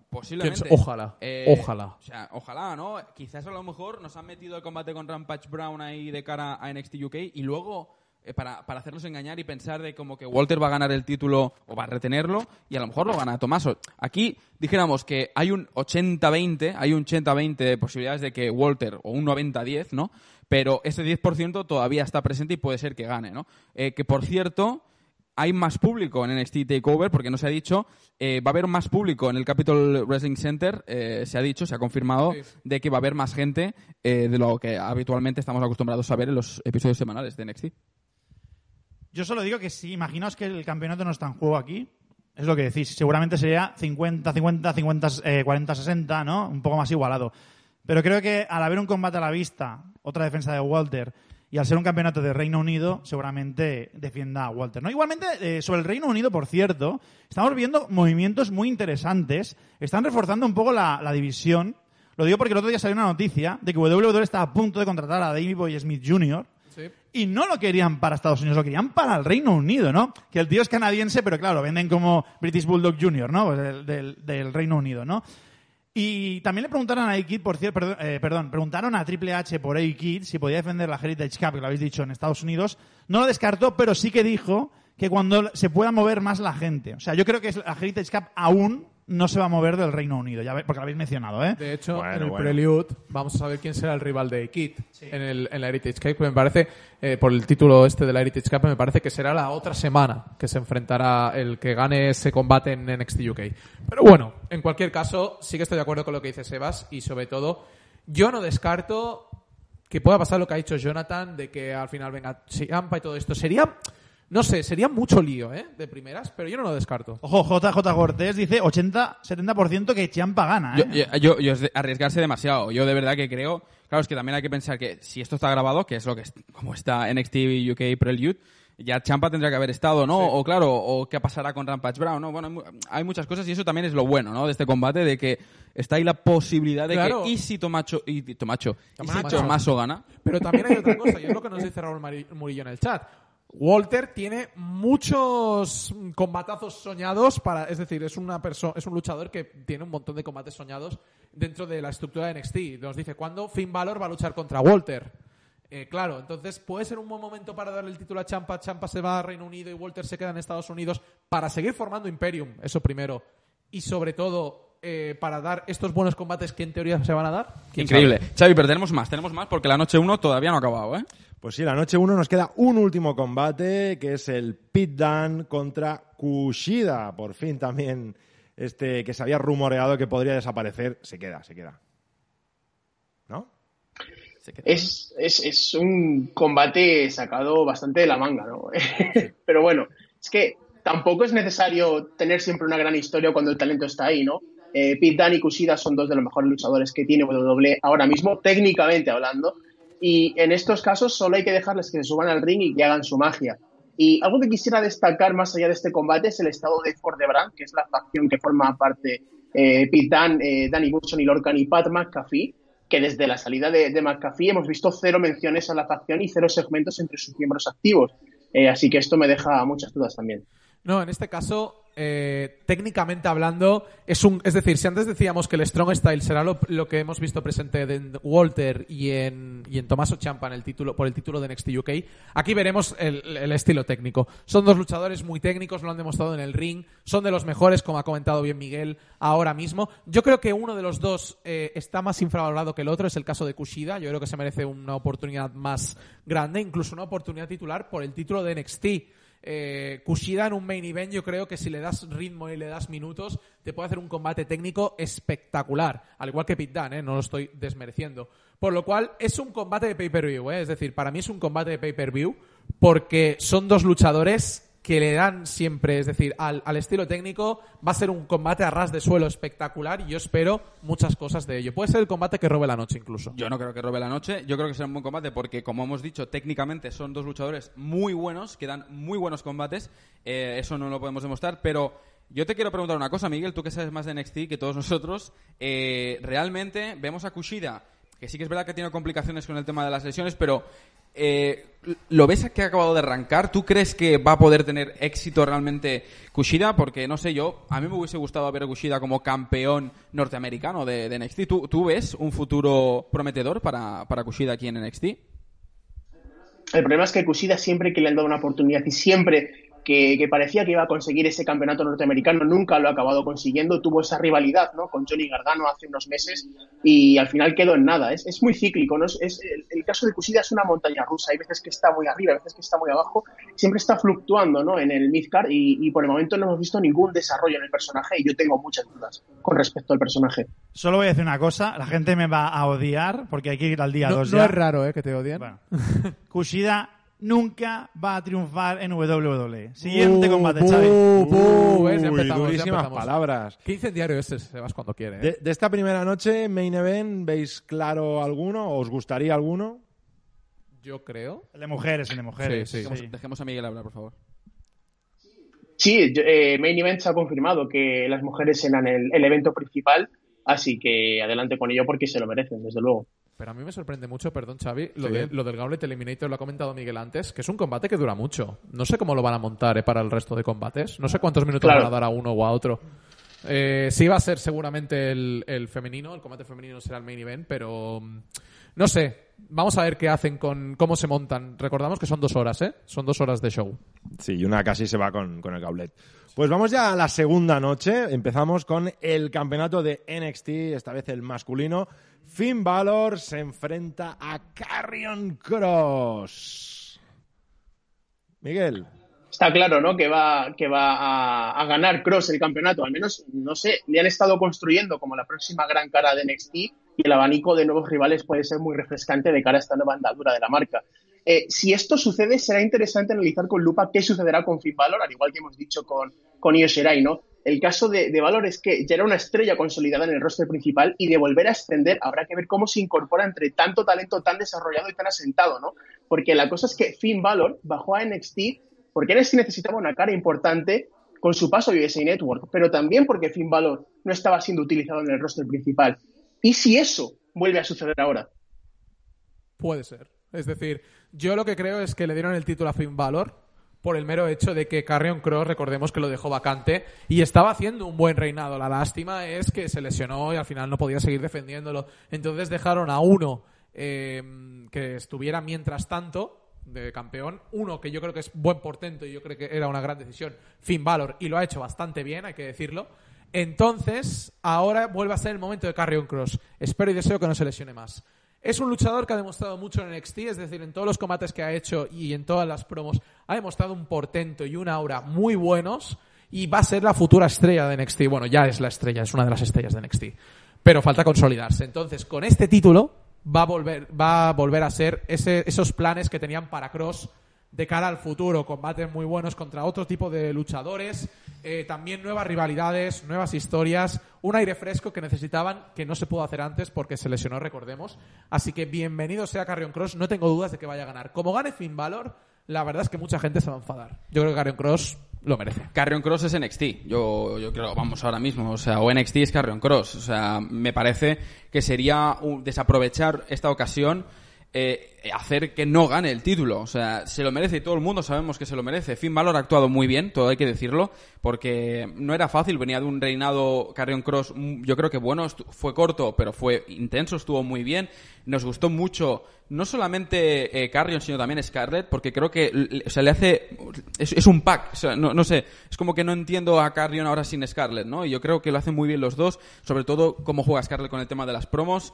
Posiblemente.
¿Quién sa- ojalá, ojalá.
O sea, ojalá, ¿no? Quizás a lo mejor nos han metido el combate con Rampage Brown ahí de cara a NXT UK y luego eh, para, para hacernos engañar y pensar de como que Walter va a ganar el título o va a retenerlo y a lo mejor lo gana Tomaso. Aquí dijéramos que hay un 80-20, hay un 80-20 de posibilidades de que Walter o un 90-10, ¿no? Pero ese 10% todavía está presente y puede ser que gane, ¿no? Eh, que por cierto, hay más público en NXT Takeover, porque no se ha dicho, eh, va a haber más público en el Capitol Wrestling Center, eh, se ha dicho, se ha confirmado,
Sí.
de que va a haber más gente eh, de lo que habitualmente estamos acostumbrados a ver en los episodios semanales de NXT.
Yo solo digo que si imaginaos que el campeonato no está en juego aquí, es lo que decís, seguramente sería 50, 50, 50, eh, 40, 60, ¿no? Un poco más igualado. Pero creo que al haber un combate a la vista, otra defensa de Walter, y al ser un campeonato de Reino Unido, seguramente defienda a Walter. ¿no? Igualmente, eh, sobre el Reino Unido, por cierto, estamos viendo movimientos muy interesantes. Están reforzando un poco la, la división. Lo digo porque el otro día salió una noticia de que WWE está a punto de contratar a Davey Boy Smith Jr.. y no lo querían para Estados Unidos, lo querían para el Reino Unido, ¿no? Que el tío es canadiense, pero claro, venden como British Bulldog Jr., ¿no? Pues del Reino Unido, ¿no? Y también le preguntaron a A-Kid, por cierto, perdón, eh, perdón, preguntaron a Triple H por A-Kid si podía defender la Heritage Cup, que lo habéis dicho en Estados Unidos. No lo descartó, pero sí que dijo que cuando se pueda mover más la gente. O sea, yo creo que la Heritage Cup aún no se va a mover del Reino Unido, ya ve- porque lo habéis mencionado, ¿eh?
De hecho,
Bueno,
en el
bueno.
Prelude vamos a saber quién será el rival de Kit en, el, en la Heritage Cup. Me parece, eh, por el título este de la Heritage Cup, me parece que será la otra semana que se enfrentará el que gane ese combate en NXT UK. Pero bueno, en cualquier caso, sí que estoy de acuerdo con lo que dice Sebas y sobre todo, yo no descarto que pueda pasar lo que ha dicho Jonathan de que al final venga Ciampa y todo esto. Sería No sé, sería mucho lío, ¿eh? De primeras, pero yo no lo descarto.
Ojo, JJ Cortés dice 80-70% que Champa gana,
Yo,
¿eh?
yo- yo- yo es de arriesgarse demasiado. Yo de verdad que creo. Claro, es que también hay que pensar que si esto está grabado, que es lo que es- como está NXT UK Prelude, ya Champa tendría que haber estado, ¿no? O claro, o qué pasará con Rampage Brown, ¿no? Bueno, hay mu- hay muchas cosas y eso también es lo bueno, ¿no? De este combate, de que está ahí la posibilidad de
Claro.
que y si Tomacho y Tomacho, y si
Tomacho.
Tomaso gana,
Pero también hay otra cosa, y es lo que nos dice Raúl Murillo en el chat. Walter tiene muchos combatazos soñados para, es decir, es una persona, es un luchador que tiene un montón de combates soñados dentro de la estructura de NXT. Nos dice cuándo Finn Balor va a luchar contra Walter. Eh, claro, entonces puede ser un buen momento para darle el título a Champa. Champa se va a Reino Unido y Walter se queda en Estados Unidos para seguir formando Imperium, eso primero. Y sobre todo, eh, para dar estos buenos combates que en teoría se van a dar. ¿Quién
increíble. Xavi, pero tenemos más, tenemos más porque la noche 1 todavía no ha acabado, ¿eh?
Pues sí, la noche 1 nos queda un último combate, que es el Pit Dan contra Kushida. Por fin también este que se había rumoreado que podría desaparecer, se queda, se queda. ¿No?
Se queda.
Es, es, es un combate sacado bastante de la manga, ¿no? Pero bueno, es que tampoco es necesario tener siempre una gran historia cuando el talento está ahí, ¿no? Eh, Pete Dunne y Kushida son dos de los mejores luchadores que tiene WWE ahora mismo, técnicamente hablando. Y en estos casos solo hay que dejarles que se suban al ring y que hagan su magia. Y algo que quisiera destacar más allá de este combate es el estado de Ford de Brand, que es la facción que forma parte eh, Pete Dunne, eh, Danny Bushon y Lorcan y Pat McAfee, que desde la salida de, de McAfee hemos visto cero menciones a la facción y cero segmentos entre sus miembros activos. Eh, así que esto me deja muchas dudas también.
No, en este caso, eh, técnicamente hablando, es un, es decir, si antes decíamos que el Strong Style será lo, que hemos visto presente en Walter y en, y en Tommaso Ciampa en el título, por el título de NXT UK, aquí veremos el, el estilo técnico. Son dos luchadores muy técnicos, lo han demostrado en el ring, son de los mejores, como ha comentado bien Miguel ahora mismo. Yo creo que uno de los dos eh, está más infravalorado que el otro, es el caso de Kushida. Yo creo que se merece una oportunidad más grande, incluso una oportunidad titular por el título de NXT eh, Kushida en un main event, yo creo que si le das ritmo y le das minutos, te puede hacer un combate técnico espectacular. Al igual que Pit Dunne, ¿eh? no lo estoy desmereciendo. Por lo cual, es un combate de pay-per-view, ¿eh? es decir, para mí es un combate de pay-per-view porque son dos luchadores que le dan siempre, es decir, al, al, estilo técnico, va a ser un combate a ras de suelo espectacular y yo espero muchas cosas de ello. Puede ser el combate que robe la noche incluso.
Yo no creo que robe la noche, yo creo que será un buen combate porque, como hemos dicho, técnicamente son dos luchadores muy buenos, que dan muy buenos combates, eh, eso no lo podemos demostrar, pero yo te quiero preguntar una cosa, Miguel, tú que sabes más de NXT que todos nosotros, eh, realmente vemos a Kushida, que sí que es verdad que tiene complicaciones con el tema de las lesiones, pero eh, ¿Lo ves que ha acabado de arrancar? ¿Tú crees que va a poder tener éxito realmente Kushida? Porque, no sé, yo, a mí me hubiese gustado ver a Kushida como campeón norteamericano de, NXT. ¿Tú, ¿Tú, ves un futuro prometedor para, para Kushida aquí en NXT?
El problema es que Kushida siempre que le han dado una oportunidad y siempre que, que, parecía que iba a conseguir ese campeonato norteamericano, nunca lo ha acabado consiguiendo. Tuvo esa rivalidad ¿no? con Johnny Gargano hace unos meses y al final quedó en nada. Es, es muy cíclico. ¿no? Es, es, el, el, caso de Kushida es una montaña rusa. Hay veces que está muy arriba, hay veces que está muy abajo. Siempre está fluctuando ¿no? en el midcard y, y por el momento no hemos visto ningún desarrollo en el personaje y yo tengo muchas dudas con respecto al personaje.
Solo voy a decir una cosa. La gente me va a odiar porque hay que ir al día 2
no,
ya.
No es raro ¿eh? que te odien.
Bueno. Kushida nunca va a triunfar en WWE. Siguiente
uh,
combate,
uh,
Xavi.
Uh,
Uy,
empezamos,
durísimas palabras.
Qué incendiario es ese, Sebas, cuando quiere. ¿eh?
De, de, esta primera noche, main event, ¿veis claro alguno? ¿Os gustaría alguno?
Yo creo.
El de mujeres, el de mujeres.
Sí, sí.
Dejemos, dejemos, a Miguel hablar, por favor.
Sí, eh, Main Event se ha confirmado que las mujeres eran el, el evento principal, así que adelante con ello porque se lo merecen, desde luego.
Pero a mí me sorprende mucho, perdón Xavi, lo,
Sí.
de, lo del Gauntlet Eliminator lo ha comentado Miguel antes, que es un combate que dura mucho. No sé cómo lo van a montar eh, para el resto de combates. No sé cuántos minutos
Claro.
van a dar a uno o a otro. Eh, sí va a ser seguramente el, el femenino, el combate femenino será el main event, pero mm, no sé. Vamos a ver qué hacen con cómo se montan. Recordamos que son dos horas, ¿eh? Son dos horas de show.
Sí, y una casi se va con, con el gauntlet. Pues vamos ya a la segunda noche. Empezamos con el campeonato de NXT, esta vez el masculino. Finn Balor se enfrenta a Carrion Cross. Miguel.
Está claro, ¿no? Que va, que va a, ganar Cross el campeonato. Al menos, no sé, le han estado construyendo como la próxima gran cara de NXT y el abanico de nuevos rivales puede ser muy refrescante de cara a esta nueva andadura de la marca. Eh, si esto sucede, será interesante analizar con lupa qué sucederá con Finn Balor, al igual que hemos dicho con, con Io ¿no? El caso de, de Valor es que ya era una estrella consolidada en el roster principal y de volver a ascender habrá que ver cómo se incorpora entre tanto talento tan desarrollado y tan asentado, ¿no? Porque la cosa es que Finn Balor bajó a NXT porque NXT necesitaba una cara importante con su paso a USA Network, pero también porque Finn Balor no estaba siendo utilizado en el roster principal. ¿Y si eso vuelve a suceder ahora?
Puede ser. Es decir, yo lo que creo es que le dieron el título a Finn Balor por el mero hecho de que Carrion Cross, recordemos que lo dejó vacante y estaba haciendo un buen reinado. La lástima es que se lesionó y al final no podía seguir defendiéndolo. Entonces dejaron a uno eh, que estuviera mientras tanto de campeón, uno que yo creo que es buen portento y yo creo que era una gran decisión, Finn Balor, y lo ha hecho bastante bien, hay que decirlo. Entonces, ahora vuelve a ser el momento de Carrion Cross. Espero y deseo que no se lesione más. Es un luchador que ha demostrado mucho en NXT, es decir, en todos los combates que ha hecho y en todas las promos, ha demostrado un portento y una aura muy buenos y va a ser la futura estrella de NXT. Bueno, ya es la estrella, es una de las estrellas de NXT. Pero falta consolidarse. Entonces, con este título va a volver, va a, volver a ser ese, esos planes que tenían para Cross de cara al futuro, combates muy buenos contra otro tipo de luchadores, eh, también nuevas rivalidades, nuevas historias, un aire fresco que necesitaban que no se pudo hacer antes porque se lesionó, recordemos. Así que bienvenido sea Carrion Cross, no tengo dudas de que vaya a ganar. Como gane Finn Balor, la verdad es que mucha gente se va a enfadar. Yo creo que Carrion Cross lo merece.
Carrion Cross es NXT. Yo, yo creo, vamos ahora mismo. O sea, o NXT es Carrion Cross. O sea, me parece que sería un- desaprovechar esta ocasión eh, hacer que no gane el título. O sea, se lo merece y todo el mundo sabemos que se lo merece. Finn Balor ha actuado muy bien, todo hay que decirlo, porque no era fácil. Venía de un reinado Carrion Cross, mm, yo creo que bueno, fue corto, pero fue intenso, estuvo muy bien. Nos gustó mucho, no solamente eh, Carrion, sino también Scarlett, porque creo que o sea, le hace. Es, un pack, o sea, no, sé. Es como que no entiendo a Carrion ahora sin Scarlett, ¿no? Y yo creo que lo hacen muy bien los dos, sobre todo cómo juega Scarlett con el tema de las promos.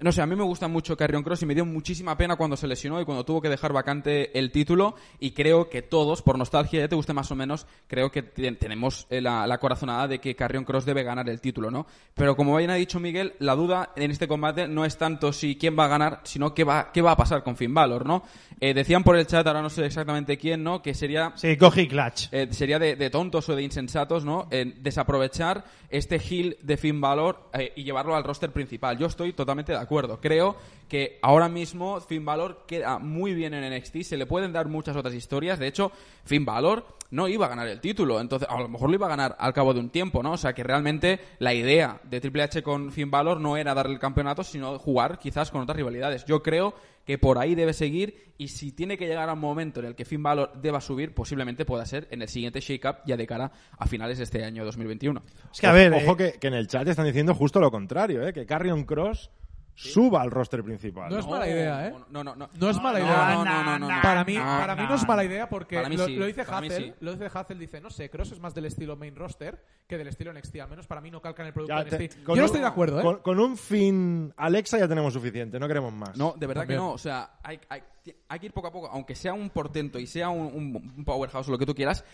No sé, a mí me gusta mucho Carrion Cross y me dio muchísima pena se lesionó y cuando tuvo que dejar vacante el título. Y creo que todos, por nostalgia, ya te guste más o menos, creo que te- tenemos eh, la, la corazonada de que Carrion Cross debe ganar el título, ¿no? Pero como bien ha dicho Miguel, la duda en este combate no es tanto si quién va a ganar, sino qué va, qué va a pasar con Finn Balor, ¿no? Eh, decían por el chat, ahora no sé exactamente quién, ¿no? Que sería
Sí, coge y clutch.
eh, sería de, de tontos o de insensatos, ¿no? En desaprovechar este heel de Finn Balor eh, y llevarlo al roster principal. Yo estoy totalmente de acuerdo. Creo que ahora mismo Finn Balor queda muy bien en NXT. Se le pueden dar muchas otras historias. De hecho, Finn Balor no iba a ganar el título. Entonces, a lo mejor lo iba a ganar al cabo de un tiempo, ¿no? O sea, que realmente la idea de Triple H con Finn Balor no era darle el campeonato, sino jugar quizás con otras rivalidades. Yo creo que por ahí debe seguir y si tiene que llegar a un momento en el que Finn Balor deba subir, posiblemente pueda ser en el siguiente shake-up ya de cara a finales de este año 2021.
Es que, a ver,
Ojo
eh,
que, que en el chat están diciendo justo lo contrario, ¿eh? que Carrion Cross suba al roster principal.
No es mala idea, ¿eh?
No, no, no.
No es mala
No,
idea.
no, no, no, no.
Para mí,
No,
para mí no,
no,
es mala idea porque
Para mí
lo,
sí,
lo dice
para mí
Hazel,
sí.
lo dice Hazel, dice, no sé, Cross es más del estilo main roster que del estilo NXT, al menos para mí no calcan el producto
Ya te-
NXT.
con
Yo no
un-
estoy de acuerdo, ¿eh?
Con, con un fin Alexa ya tenemos suficiente, no queremos más.
No, de verdad
También.
que no. O sea, hay, hay- hay que ir poco a poco. Aunque sea un portento y sea un, un- un powerhouse o lo que tú quieras,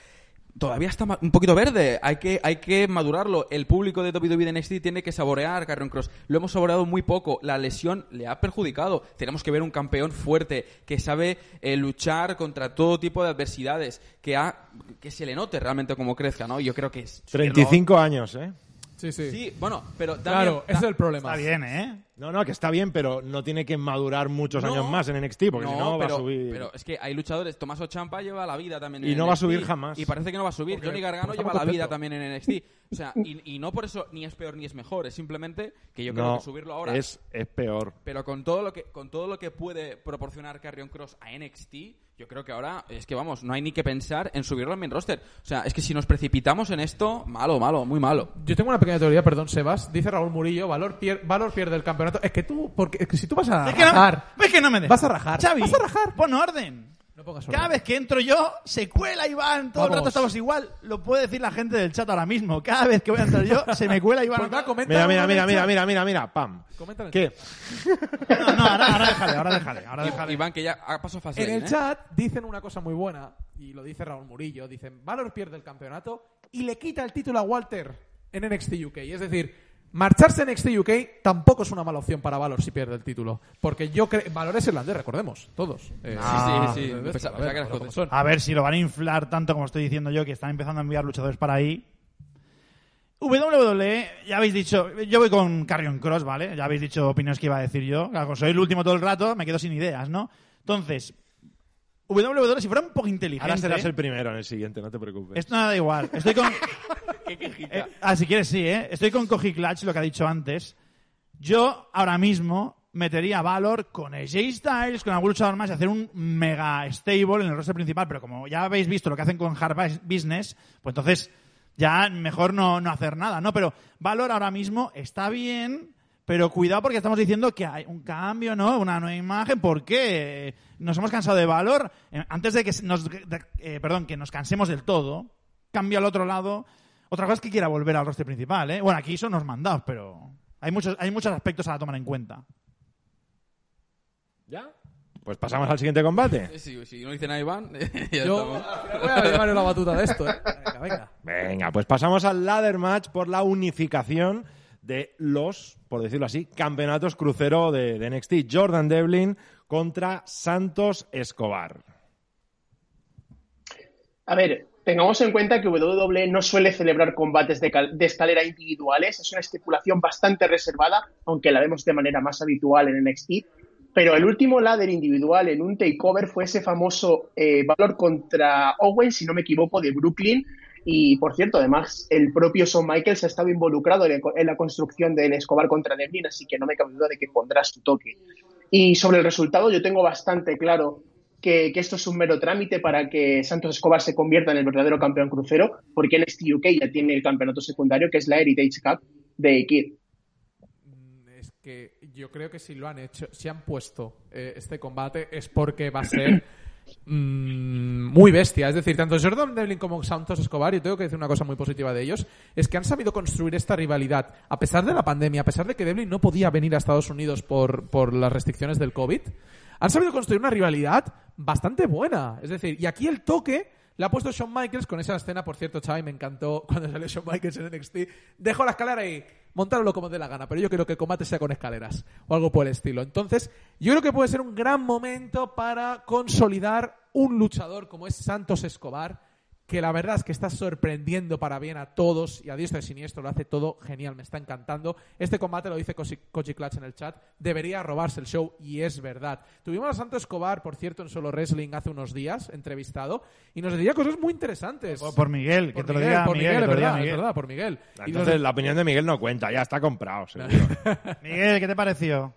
todavía está un poquito verde. Hay que, hay que madurarlo. El público de WWE NXT tiene que saborear Carrion Cross. Lo hemos saboreado muy poco. La lesión le ha perjudicado. Tenemos que ver un campeón fuerte que sabe eh, luchar contra todo tipo de adversidades, que, ha, que se le note realmente como crezca, ¿no? Yo creo que es...
35 años, ¿eh?
Sí, sí.
Sí, bueno, pero también-
claro, ese es el problema.
está bien, ¿eh?
No, no, que está bien, pero no tiene que madurar muchos
No.
años más en NXT, porque si no va
pero,
a subir.
pero es que hay luchadores. Tomás Ochampa lleva la vida también
Y
en
no va a
NXT,
subir jamás.
Y parece que no va a subir.
Porque-
Johnny Gargano
porque
lleva la vida
contento.
también en NXT. O sea, y, y no por eso ni es peor ni es mejor. Es simplemente que yo creo
no,
que subirlo ahora.
es, es peor.
Pero con todo lo que con todo lo que puede proporcionar Carrion Cross a NXT, yo creo que ahora es que vamos, no hay ni que pensar en subirlo al main roster. O sea, es que si nos precipitamos en esto, malo, malo, muy malo.
Yo tengo una pequeña teoría, perdón, Sebas. Dice Raúl Murillo, Valor, pier- Valor pierde el campeonato. Es que tú, porque es que si tú vas a
Es que no, es que no me dejas.
Vas a rajar.
Xavi,
Vas a rajar.
pon orden.
No pongas
Cada vez que entro yo, se cuela Iván. Todo el
Vamos.
rato estamos igual. Lo puede decir la gente del chat ahora mismo. Cada vez que voy a entrar yo, se me cuela Iván.
Pues va, comenta
Mira, mira,
uno
mira,
en el
mira,
chat.
mira, mira, mira, pam.
Comenta en el
¿Qué?
No, no, ahora, ahora déjale, ahora déjale. Ahora déjale.
Iván, que ya ha pasado fase
En
ahí,
el
¿eh?
chat dicen una cosa muy buena, y lo dice Raúl Murillo, dicen, Valor pierde el campeonato y le quita el título a Walter en NXT UK. Es decir, Marcharse en NXT UK tampoco es una mala opción para Valor si pierde el título. Porque yo creo. Valor es irlandés, recordemos, todos. Eh,
sí, sí,
a ver.
A si lo van a inflar tanto como estoy diciendo yo, que están empezando a enviar luchadores para ahí. WWE, ya habéis dicho, yo voy con Carrion Cross, ¿vale? Ya habéis dicho opiniones que iba a decir yo. Claro, soy el último todo el rato, me quedo sin ideas, ¿no? Entonces, WWE, si fuera un poco inteligente.
Ahora serás el primero en el siguiente, no te preocupes.
Esto nada da igual. Estoy con. Eh, ah, si quieres, sí, ¿eh? Estoy con Koji Clutch, lo que ha dicho antes. Yo, ahora mismo, metería Valor con AJ Styles, con algún luchador más y hacer un mega stable en el roster principal. Pero como ya habéis visto lo que hacen con Hard Bus- Business, pues entonces ya mejor no, no hacer nada, ¿no? Pero Valor ahora mismo está bien. Pero cuidado porque estamos diciendo que hay un cambio, ¿no? Una nueva imagen. ¿Por qué? Nos hemos cansado de valor. Eh, Antes de que nos, de- eh, perdón, que nos cansemos del todo, cambio al otro lado. Otra cosa es que quiera volver al roster principal, ¿eh? Bueno, aquí son los mandados, pero hay muchos, hay muchos aspectos a tomar en cuenta.
¿Ya? Pues pasamos al siguiente combate.
Si, si no dice nada Iván, ya
Yo
estamos.
voy a llevar la batuta de esto. eh. Venga, venga.
Venga, pues pasamos al ladder match por la unificación de los, por decirlo así, campeonatos crucero de, de NXT. Jordan Devlin contra Santos Escobar.
A ver, tengamos en cuenta que WWE no suele celebrar combates de, cal- de escalera individuales, es una estipulación bastante reservada, aunque la vemos de manera más habitual en NXT. Pero el último ladder individual en un takeover fue ese famoso eh, valor contra Owen, si no me equivoco, de Brooklyn. Y por cierto, además, el propio Shawn Michaels ha estado involucrado en, en la construcción del Escobar contra Devlin, así que no me cabe duda de que pondrá su toque. Y sobre el resultado, yo tengo bastante claro que, que esto es un mero trámite para que Santos Escobar se convierta en el verdadero campeón crucero, porque NXT UK ya tiene el campeonato secundario, que es la Heritage Cup de Kid.
Es que yo creo que si lo han hecho, si han puesto eh, este combate es porque va a ser mm, muy bestia. Es decir, tanto Jordan Devlin como Santos Escobar, yo tengo que decir una cosa muy positiva de ellos, es que han sabido construir esta rivalidad. A pesar de la pandemia, a pesar de que Devlin no podía venir a Estados Unidos por, por las restricciones del COVID, han sabido construir una rivalidad bastante buena. Es decir, y aquí el toque le ha puesto Shawn Michaels con esa escena, por cierto, Xavi, me encantó cuando salió Shawn Michaels en NXT. Dejo la escalera y montáralo como dé la gana, pero yo creo que el combate sea con escaleras o algo por el estilo. Entonces, yo creo que puede ser un gran momento para consolidar un luchador como es Santos Escobar, que la verdad es que está sorprendiendo para bien a todos y a diestra y siniestro, lo hace todo genial, me está encantando. Este combate, lo dice Koji Clutch en el chat, debería robarse el show y es verdad. Tuvimos a Santos Escobar, por cierto, en Solo Wrestling hace unos días, entrevistado, y nos decía cosas muy interesantes.
Por, por Miguel, que
Por
te lo
Miguel,
diga
por
Miguel,
Miguel,
que
es
te lo
es
Miguel.
verdad, por Miguel. Y nos-
Entonces, la opinión de Miguel no cuenta, ya está comprado, seguro.
Miguel, ¿qué te pareció?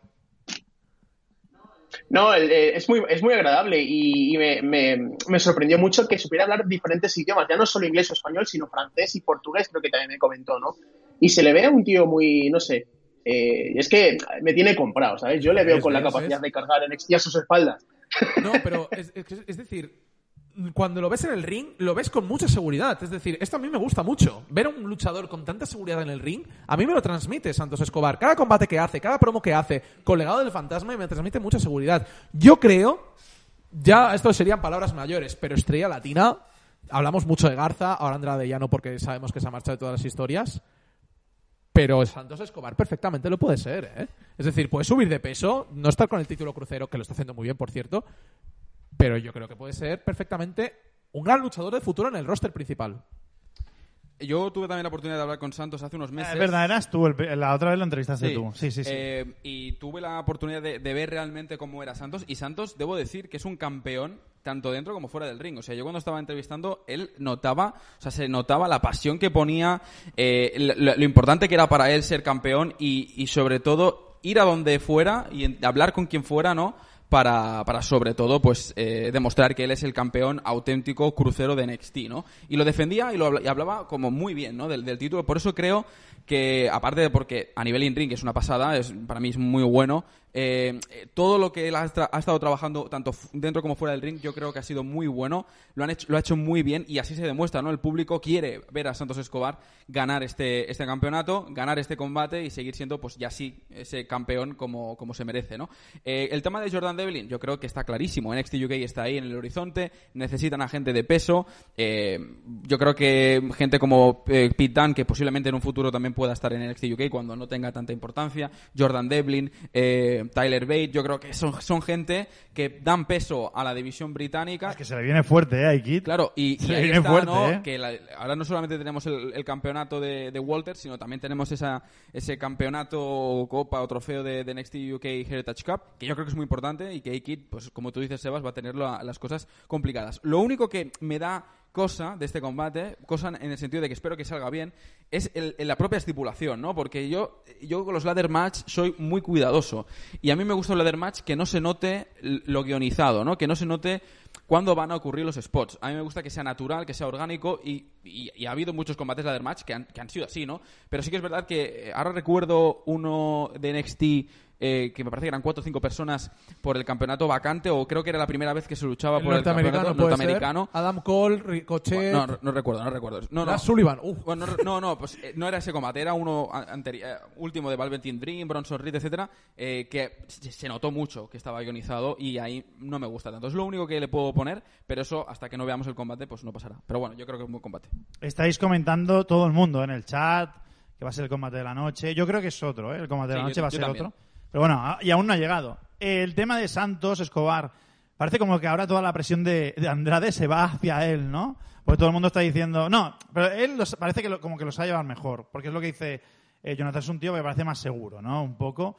No, el- eh, es muy, es muy agradable y, y me, me- me sorprendió mucho que supiera hablar diferentes idiomas, ya no solo inglés o español, sino francés y portugués, creo que también me comentó, ¿no? Y se le ve a un tío muy, no sé, eh, es que me tiene comprado, ¿sabes? Yo le veo con la capacidad
es.
de cargar en a sus espaldas.
No, pero es, es- es decir, cuando lo ves en el ring, lo ves con mucha seguridad. Es decir, esto a mí me gusta mucho. Ver a un luchador con tanta seguridad en el ring, a mí me lo transmite Santos Escobar. Cada combate que hace, cada promo que hace, con legado del fantasma, me transmite mucha seguridad. Yo creo, ya esto serían palabras mayores, pero estrella latina, hablamos mucho de Garza, ahora Andrade ya no porque sabemos que se ha marchado de todas las historias. Pero Santos Escobar perfectamente lo puede ser, ¿eh? Es decir, puede subir de peso, no estar con el título crucero, que lo está haciendo muy bien, por cierto, pero yo creo que puede ser perfectamente un gran luchador de futuro en el roster principal.
Yo tuve también la oportunidad de hablar con Santos hace unos meses.
Es verdad, eras tú. el- la otra vez lo entrevistaste
Sí.
tú. Sí, sí, sí.
Eh, y tuve la oportunidad de, de ver realmente cómo era Santos. Y Santos, debo decir que es un campeón tanto dentro como fuera del ring. O sea, yo cuando estaba entrevistando, él notaba, o sea, se notaba la pasión que ponía, eh, lo, lo importante que era para él ser campeón y, y sobre todo ir a donde fuera y en- hablar con quien fuera, ¿no? Para, para sobre todo, pues, eh, demostrar que él es el campeón auténtico crucero de NXT, ¿no? Y lo defendía y lo habla- y hablaba como muy bien, ¿no? Del, del título. Por eso creo que, aparte de porque a nivel in-ring es una pasada, es, para mí es muy bueno, eh, todo lo que él ha, estado trabajando, tanto dentro como fuera del ring, yo creo que ha sido muy bueno, lo, han hecho, lo ha hecho muy bien y así se demuestra, ¿no? El público quiere ver a Santos Escobar ganar este, este campeonato, ganar este combate y seguir siendo, pues ya sí, ese campeón como, como se merece, ¿no? Eh, el tema de Jordan Devlin, yo creo que está clarísimo. NXT UK está ahí en el horizonte, necesitan a gente de peso. eh, yo creo que gente como Pete Dunne, que posiblemente en un futuro también también pueda estar en NXT UK cuando no tenga tanta importancia. Jordan Devlin, eh, Tyler Bate, yo creo que son, son gente que dan peso a la división británica.
Es que se le viene fuerte, ¿eh, Aikid?
Claro, y,
Se
y ahí
viene
está,
fuerte,
¿no?
¿eh?
Que la- ahora no solamente tenemos el, el campeonato de, de Walter, sino también tenemos esa, ese campeonato copa o trofeo de, de NXT UK Heritage Cup, que yo creo que es muy importante y que A-Kid, pues como tú dices, Sebas, va a tener la- las cosas complicadas. Lo único que me da cosa de este combate, cosa en el sentido de que espero que salga bien, es el- en la propia estipulación, ¿no? Porque yo, yo con los ladder match soy muy cuidadoso. Y a mí me gusta el ladder match que no se note lo guionizado, ¿no? Que no se note cuándo van a ocurrir los spots. A mí me gusta que sea natural, que sea orgánico y, y- y ha habido muchos combates ladder match que han, que han sido así, ¿no? Pero sí que es verdad que eh, ahora recuerdo uno de NXT eh, que me parece que eran cuatro o cinco personas por el campeonato vacante o creo que era la primera vez que se luchaba
El
por el campeonato
norteamericano. Adam Cole, Ricochet,
Bueno, no, no recuerdo, no recuerdo. No, no.
Sullivan.
Bueno, no, no, no, pues eh, no era ese combate, era uno eh, último de Velveteen Dream, Bronson Reed, etcétera, eh, que se notó mucho que estaba ionizado y ahí no me gusta tanto. Es lo único que le puedo poner, pero eso hasta que no veamos el combate pues no pasará. Pero bueno, yo creo que es un buen combate.
Estáis comentando todo el mundo en el chat que va a ser el combate de la noche. Yo creo que es otro, ¿eh? El combate de la noche
yo-
va a ser
también.
otro. Pero bueno, y aún no ha llegado. El tema de Santos Escobar. Parece como que ahora toda la presión de, de Andrade se va hacia él, ¿no? Porque todo el mundo está diciendo... No, pero él parece que lo- como que los ha llevado mejor. Porque es lo que dice eh, Jonathan. Es un tío que parece más seguro, ¿no? Un poco.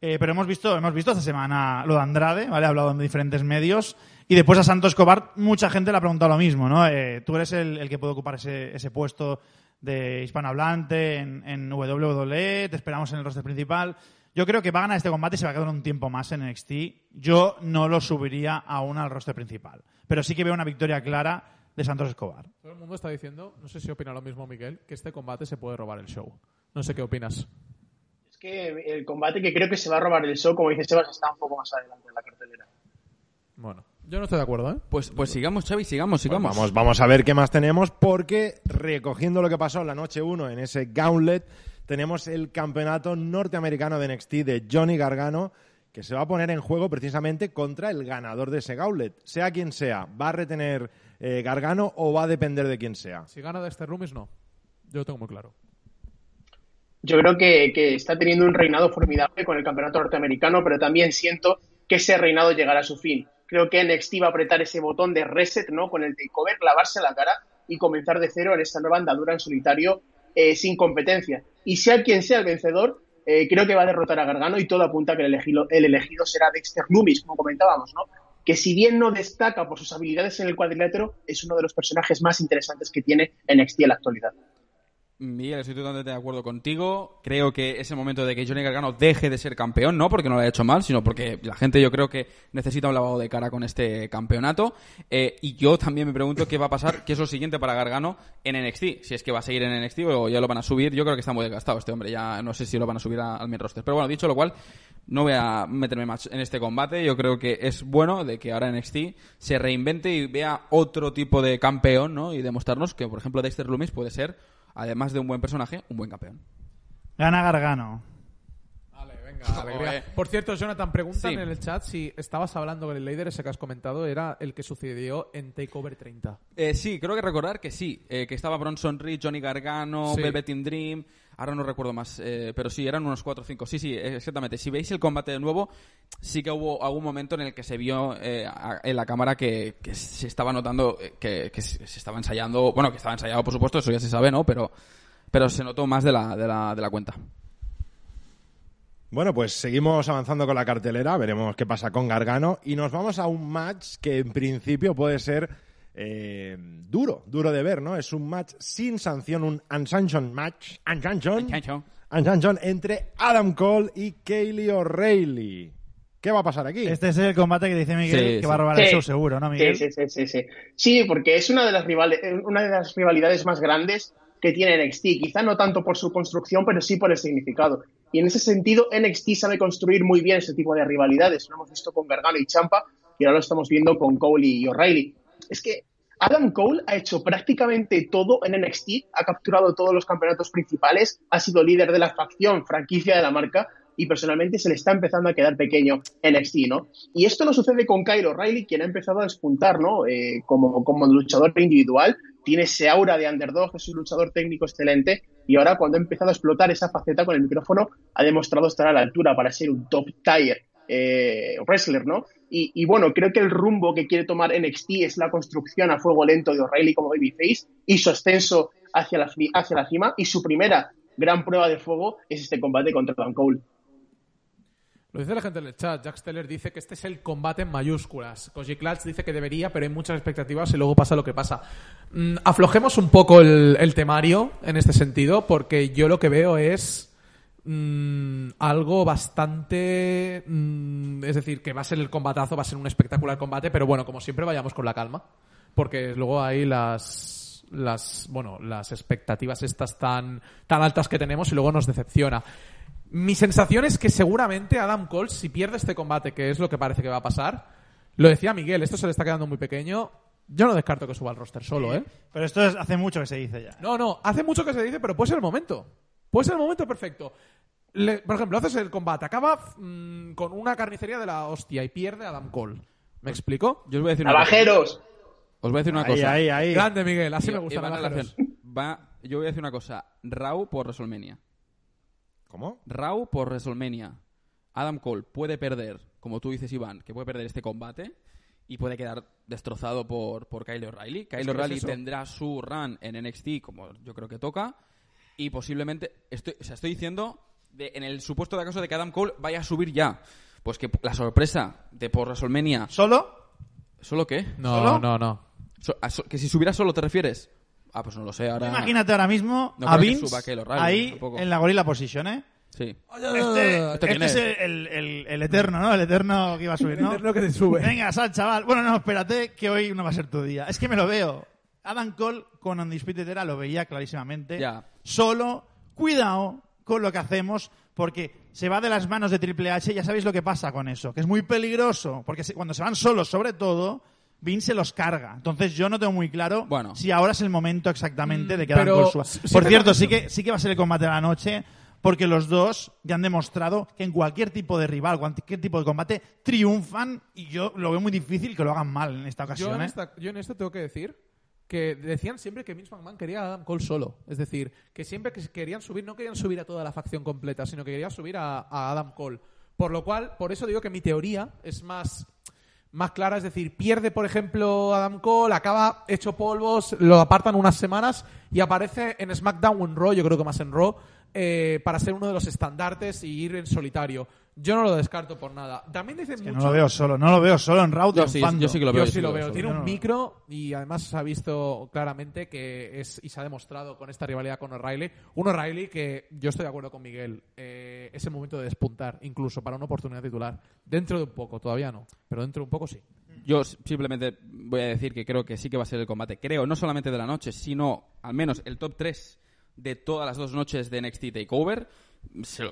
Eh, pero hemos visto, hemos visto esta semana lo de Andrade, ¿vale? Ha hablado en diferentes medios. Y después a Santos Escobar, mucha gente le ha preguntado lo mismo, ¿no? Eh, tú eres el, el que puede ocupar ese, ese puesto de hispanohablante en, en WWE, te esperamos en el roster principal. Yo creo que va a ganar este combate y se va a quedar un tiempo más en NXT. Yo no lo subiría aún al roster principal. Pero sí que veo una victoria clara de Santos Escobar.
Todo el mundo está diciendo, no sé si opina lo mismo Miguel, que este combate se puede robar el show. No sé qué opinas.
Es que el combate que creo que se va a robar el show, como dice Sebas, está un poco más adelante en la cartelera.
Bueno, yo no estoy de acuerdo, ¿eh?
Pues, pues sigamos, Xavi, sigamos,
Pues
sigamos.
vamos, vamos a ver qué más tenemos, porque recogiendo lo que pasó en la noche 1 en ese gauntlet, tenemos el campeonato norteamericano de NXT de Johnny Gargano, que se va a poner en juego precisamente contra el ganador de ese gauntlet. Sea quien sea, ¿va a retener eh, Gargano o va a depender de quién sea?
Si gana Dexter Loomis, no. Yo lo tengo muy claro.
Yo creo que, que está teniendo un reinado formidable con el campeonato norteamericano, pero también siento que ese reinado llegará a su fin. Creo que NXT va a apretar ese botón de reset, ¿no? Con el takeover, lavarse la cara y comenzar de cero en esta nueva andadura en solitario eh, sin competencia. Y sea quien sea el vencedor, eh, creo que va a derrotar a Gargano y todo apunta a que el elegido, el elegido será Dexter Loomis, como comentábamos, ¿no? Que si bien no destaca por sus habilidades en el cuadrilátero, es uno de los personajes más interesantes que tiene NXT en la actualidad.
Miguel, estoy totalmente de acuerdo contigo. Creo que es el momento de que Johnny Gargano deje de ser campeón, no porque no lo haya hecho mal, sino porque la gente yo creo que necesita un lavado de cara con este campeonato. Eh, y yo también me pregunto qué va a pasar, qué es lo siguiente para Gargano en NXT. Si es que va a seguir en NXT o ya lo van a subir. Yo creo que está muy desgastado este hombre. Ya no sé si lo van a subir a- al main roster. Pero bueno, dicho lo cual, no voy a meterme más en este combate. Yo creo que es bueno de que ahora NXT se reinvente y vea otro tipo de campeón, ¿no? Y demostrarnos que, por ejemplo, Dexter Loomis puede ser, además de un buen personaje, un buen campeón.
Gana Gargano.
Vale, venga, alegría. Por cierto, Jonathan, preguntan
Sí.
en el chat si estabas hablando con el líder ese que has comentado, era el que sucedió en Takeover 30.
Eh, sí, creo que recordar que sí, eh, que estaba Bronson Reed, Johnny Gargano,
Sí.
Velveteen Dream, ahora no recuerdo más, eh, pero sí, eran unos 4 o 5. Sí, sí, exactamente. Si veis el combate de nuevo, sí que hubo algún momento en el que se vio eh, en la cámara que, se estaba notando eh, que, se estaba ensayando, bueno, que estaba ensayado, por supuesto, eso ya se sabe, ¿no? Pero, pero se notó más de la, de la, de la cuenta.
Bueno, pues seguimos avanzando con la cartelera, veremos qué pasa con Gargano y nos vamos a un match que en principio puede ser eh, duro, duro de ver, ¿no? Es un match sin sanción, un unsanctioned match, unsanctioned, unsanctioned entre Adam Cole y Kaylee O'Reilly. ¿Qué va a pasar aquí?
Este es el combate que dice Miguel
Sí,
que
sí.
va a robar el show seguro, ¿no, Miguel?
Sí, sí, sí, sí, sí. Sí, porque es una de las rivales, una de las rivalidades más grandes que tiene NXT. Quizá no tanto por su construcción, pero sí por el significado. Y en ese sentido, NXT sabe construir muy bien ese tipo de rivalidades. Lo hemos visto con Gargano y Champa, y ahora lo estamos viendo con Cole y O'Reilly. Es que Adam Cole ha hecho prácticamente todo en NXT, ha capturado todos los campeonatos principales, ha sido líder de la facción, franquicia de la marca, y personalmente se le está empezando a quedar pequeño NXT, ¿no? Y esto no sucede con Kyle O'Reilly, quien ha empezado a despuntar, ¿no? Eh, como, como luchador individual, tiene ese aura de underdog, es un luchador técnico excelente, y ahora cuando ha empezado a explotar esa faceta con el micrófono ha demostrado estar a la altura para ser un top tier eh, wrestler, ¿no? Y, bueno, creo que el rumbo que quiere tomar NXT es la construcción a fuego lento de O'Reilly como babyface y su ascenso hacia la, hacia la cima y su primera gran prueba de fuego es este combate contra Adam Cole.
Lo dice la gente en el chat. Jack Steller dice que este es el combate en mayúsculas. Koji Clutch dice que debería, pero hay muchas expectativas y luego pasa lo que pasa. Mm, aflojemos un poco el, el, temario en este sentido, porque yo lo que veo es mm, algo bastante. Mm, es decir, que va a ser el combatazo, va a ser un espectacular combate, pero bueno, como siempre, vayamos con la calma, porque luego hay las las bueno las expectativas estas tan tan altas que tenemos y luego nos decepciona mi sensación es que seguramente Adam Cole, si pierde este combate, que es lo que parece que va a pasar, lo decía Miguel, esto se le está quedando muy pequeño. Yo no descarto que suba al roster solo, ¿eh?
Pero esto es, hace mucho que se dice ya.
No, no, hace mucho que se dice, pero puede ser el momento. Puede ser el momento perfecto. Le, por ejemplo, haces el combate, acaba mmm, con una carnicería de la hostia y pierde Adam Cole. ¿Me explico?
Yo os voy a decir una
¡Navajeros!
cosa. Os voy a decir una
ahí,
cosa.
Ahí, ahí.
Grande, Miguel, así
Y-
me gusta.
a. Va, yo voy a decir una cosa. Raw por WrestleMania.
¿Cómo?
Raw por WrestleMania. Adam Cole puede perder, como tú dices, Iván, que puede perder este combate y puede quedar destrozado por, por Kyle O'Reilly. Kyle O'Reilly
es
tendrá su run en NXT, como yo creo que toca, y posiblemente, estoy, o sea, estoy diciendo, de- en el supuesto de caso de que Adam Cole vaya a subir ya, pues que la sorpresa de por WrestleMania...
¿Solo?
¿Solo qué?
No,
¿Solo?
no, no.
So- a so- ¿Que si subiera solo te refieres? Ah, pues no lo sé, ahora...
Imagínate ahora mismo
No
a
que
Vince
suba Kyle O'Reilly,
ahí
tampoco.
en la gorila position, ¿eh?
Sí.
Este,
¿Esto quién
este es
es?
el, el- el eterno, ¿no? El eterno que iba a subir, ¿no?
El eterno que te sube.
Venga, sal, chaval. Bueno, no, espérate, que hoy no va a ser tu día. Es que me lo veo. Adam Cole con Undisputed Era lo veía clarísimamente.
Ya.
Solo, cuidado con lo que hacemos, porque se va de las manos de Triple H. Ya sabéis lo que pasa con eso, que es muy peligroso. Porque cuando se van solos, sobre todo, Vince se los carga. Entonces yo no tengo muy claro
Bueno.
si ahora es el momento exactamente de que Adam Cole suba. Por cierto, sí que, sí que va a ser el combate de la noche, porque los dos ya han demostrado que en cualquier tipo de rival, cualquier tipo de combate, triunfan y yo lo veo muy difícil que lo hagan mal en esta
Yo
ocasión.
en,
¿eh?
esta- yo en esto tengo que decir que decían siempre que Vince McMahon quería a Adam Cole solo. Es decir, que siempre que querían subir, no querían subir a toda la facción completa, sino que querían subir a, a Adam Cole. Por lo cual, por eso digo que mi teoría es más, más clara. Es decir, pierde, por ejemplo, Adam Cole, acaba hecho polvos, lo apartan unas semanas y aparece en SmackDown o en Raw, yo creo que más en Raw, eh, para ser uno de los estandartes y ir en solitario. Yo no lo descarto por nada. También dicen
Que
mucho...
no lo veo solo, no lo veo solo en Raw
Yo sí, yo sí que lo veo.
Yo sí lo veo. Tiene un micro y además se ha visto claramente que es y se ha demostrado con esta rivalidad con O'Reilly. Un O'Reilly que yo estoy de acuerdo con Miguel. eh, es el momento de despuntar, incluso para una oportunidad titular. Dentro de un poco, todavía no, pero dentro de un poco sí.
Yo simplemente voy a decir que creo que sí que va a ser el combate. Creo, no solamente de la noche, sino al menos el top 3 de todas las dos noches de NXT TakeOver.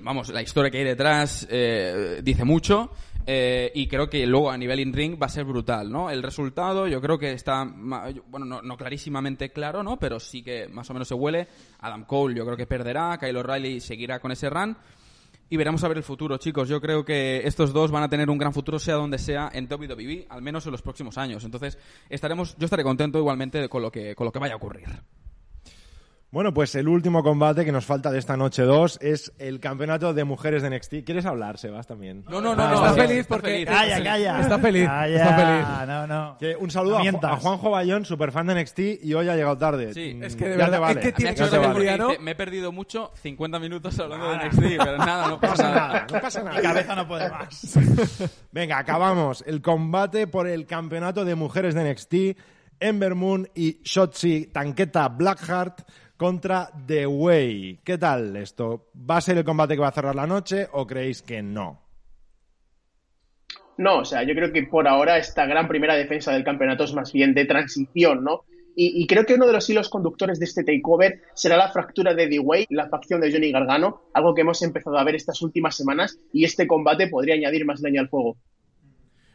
Vamos, la historia que hay detrás eh, dice mucho eh, y creo que luego a nivel in-ring va a ser brutal, ¿no? El resultado yo creo que está, bueno, no, no clarísimamente claro, ¿no? Pero sí que más o menos se huele. Adam Cole yo creo que perderá, Kyle O'Reilly seguirá con ese run. Y veremos a ver el futuro, chicos. Yo creo que estos dos van a tener un gran futuro, sea donde sea, en WWE, al menos en los próximos años. Entonces, estaremos, yo estaré contento igualmente con lo que, con lo que vaya a ocurrir.
Bueno, pues el último combate que nos falta de esta noche 2 es el campeonato de mujeres de NXT. ¿Quieres hablar, Sebas, también?
No, no,
no, está feliz porque-
Calla, calla.
Está feliz,
Calla.
está feliz.
No, no.
Que un saludo a, Ju- a Juanjo Bayón, superfan de NXT, y hoy ha llegado tarde.
Sí.
Mm,
Es que de verdad,
vale.
es que tiene
Me
vale.
porque
¿no?
me he perdido mucho 50 minutos hablando de
Nada.
NXT, pero nada, no
No
pasa nada.
no pasa
Mi
nada.
cabeza no puede más.
Venga, acabamos. El combate por el campeonato de mujeres de NXT. Ember Moon y Shotzi Tanqueta Blackheart contra The Way. ¿Qué tal esto? ¿Va a ser el combate que va a cerrar la noche o creéis que no?
No, o sea, yo creo que por ahora esta gran primera defensa del campeonato es más bien de transición, ¿no? Y, creo que uno de los hilos conductores de este takeover será la fractura de The Way, la facción de Johnny Gargano, algo que hemos empezado a ver estas últimas semanas y este combate podría añadir más leña al fuego.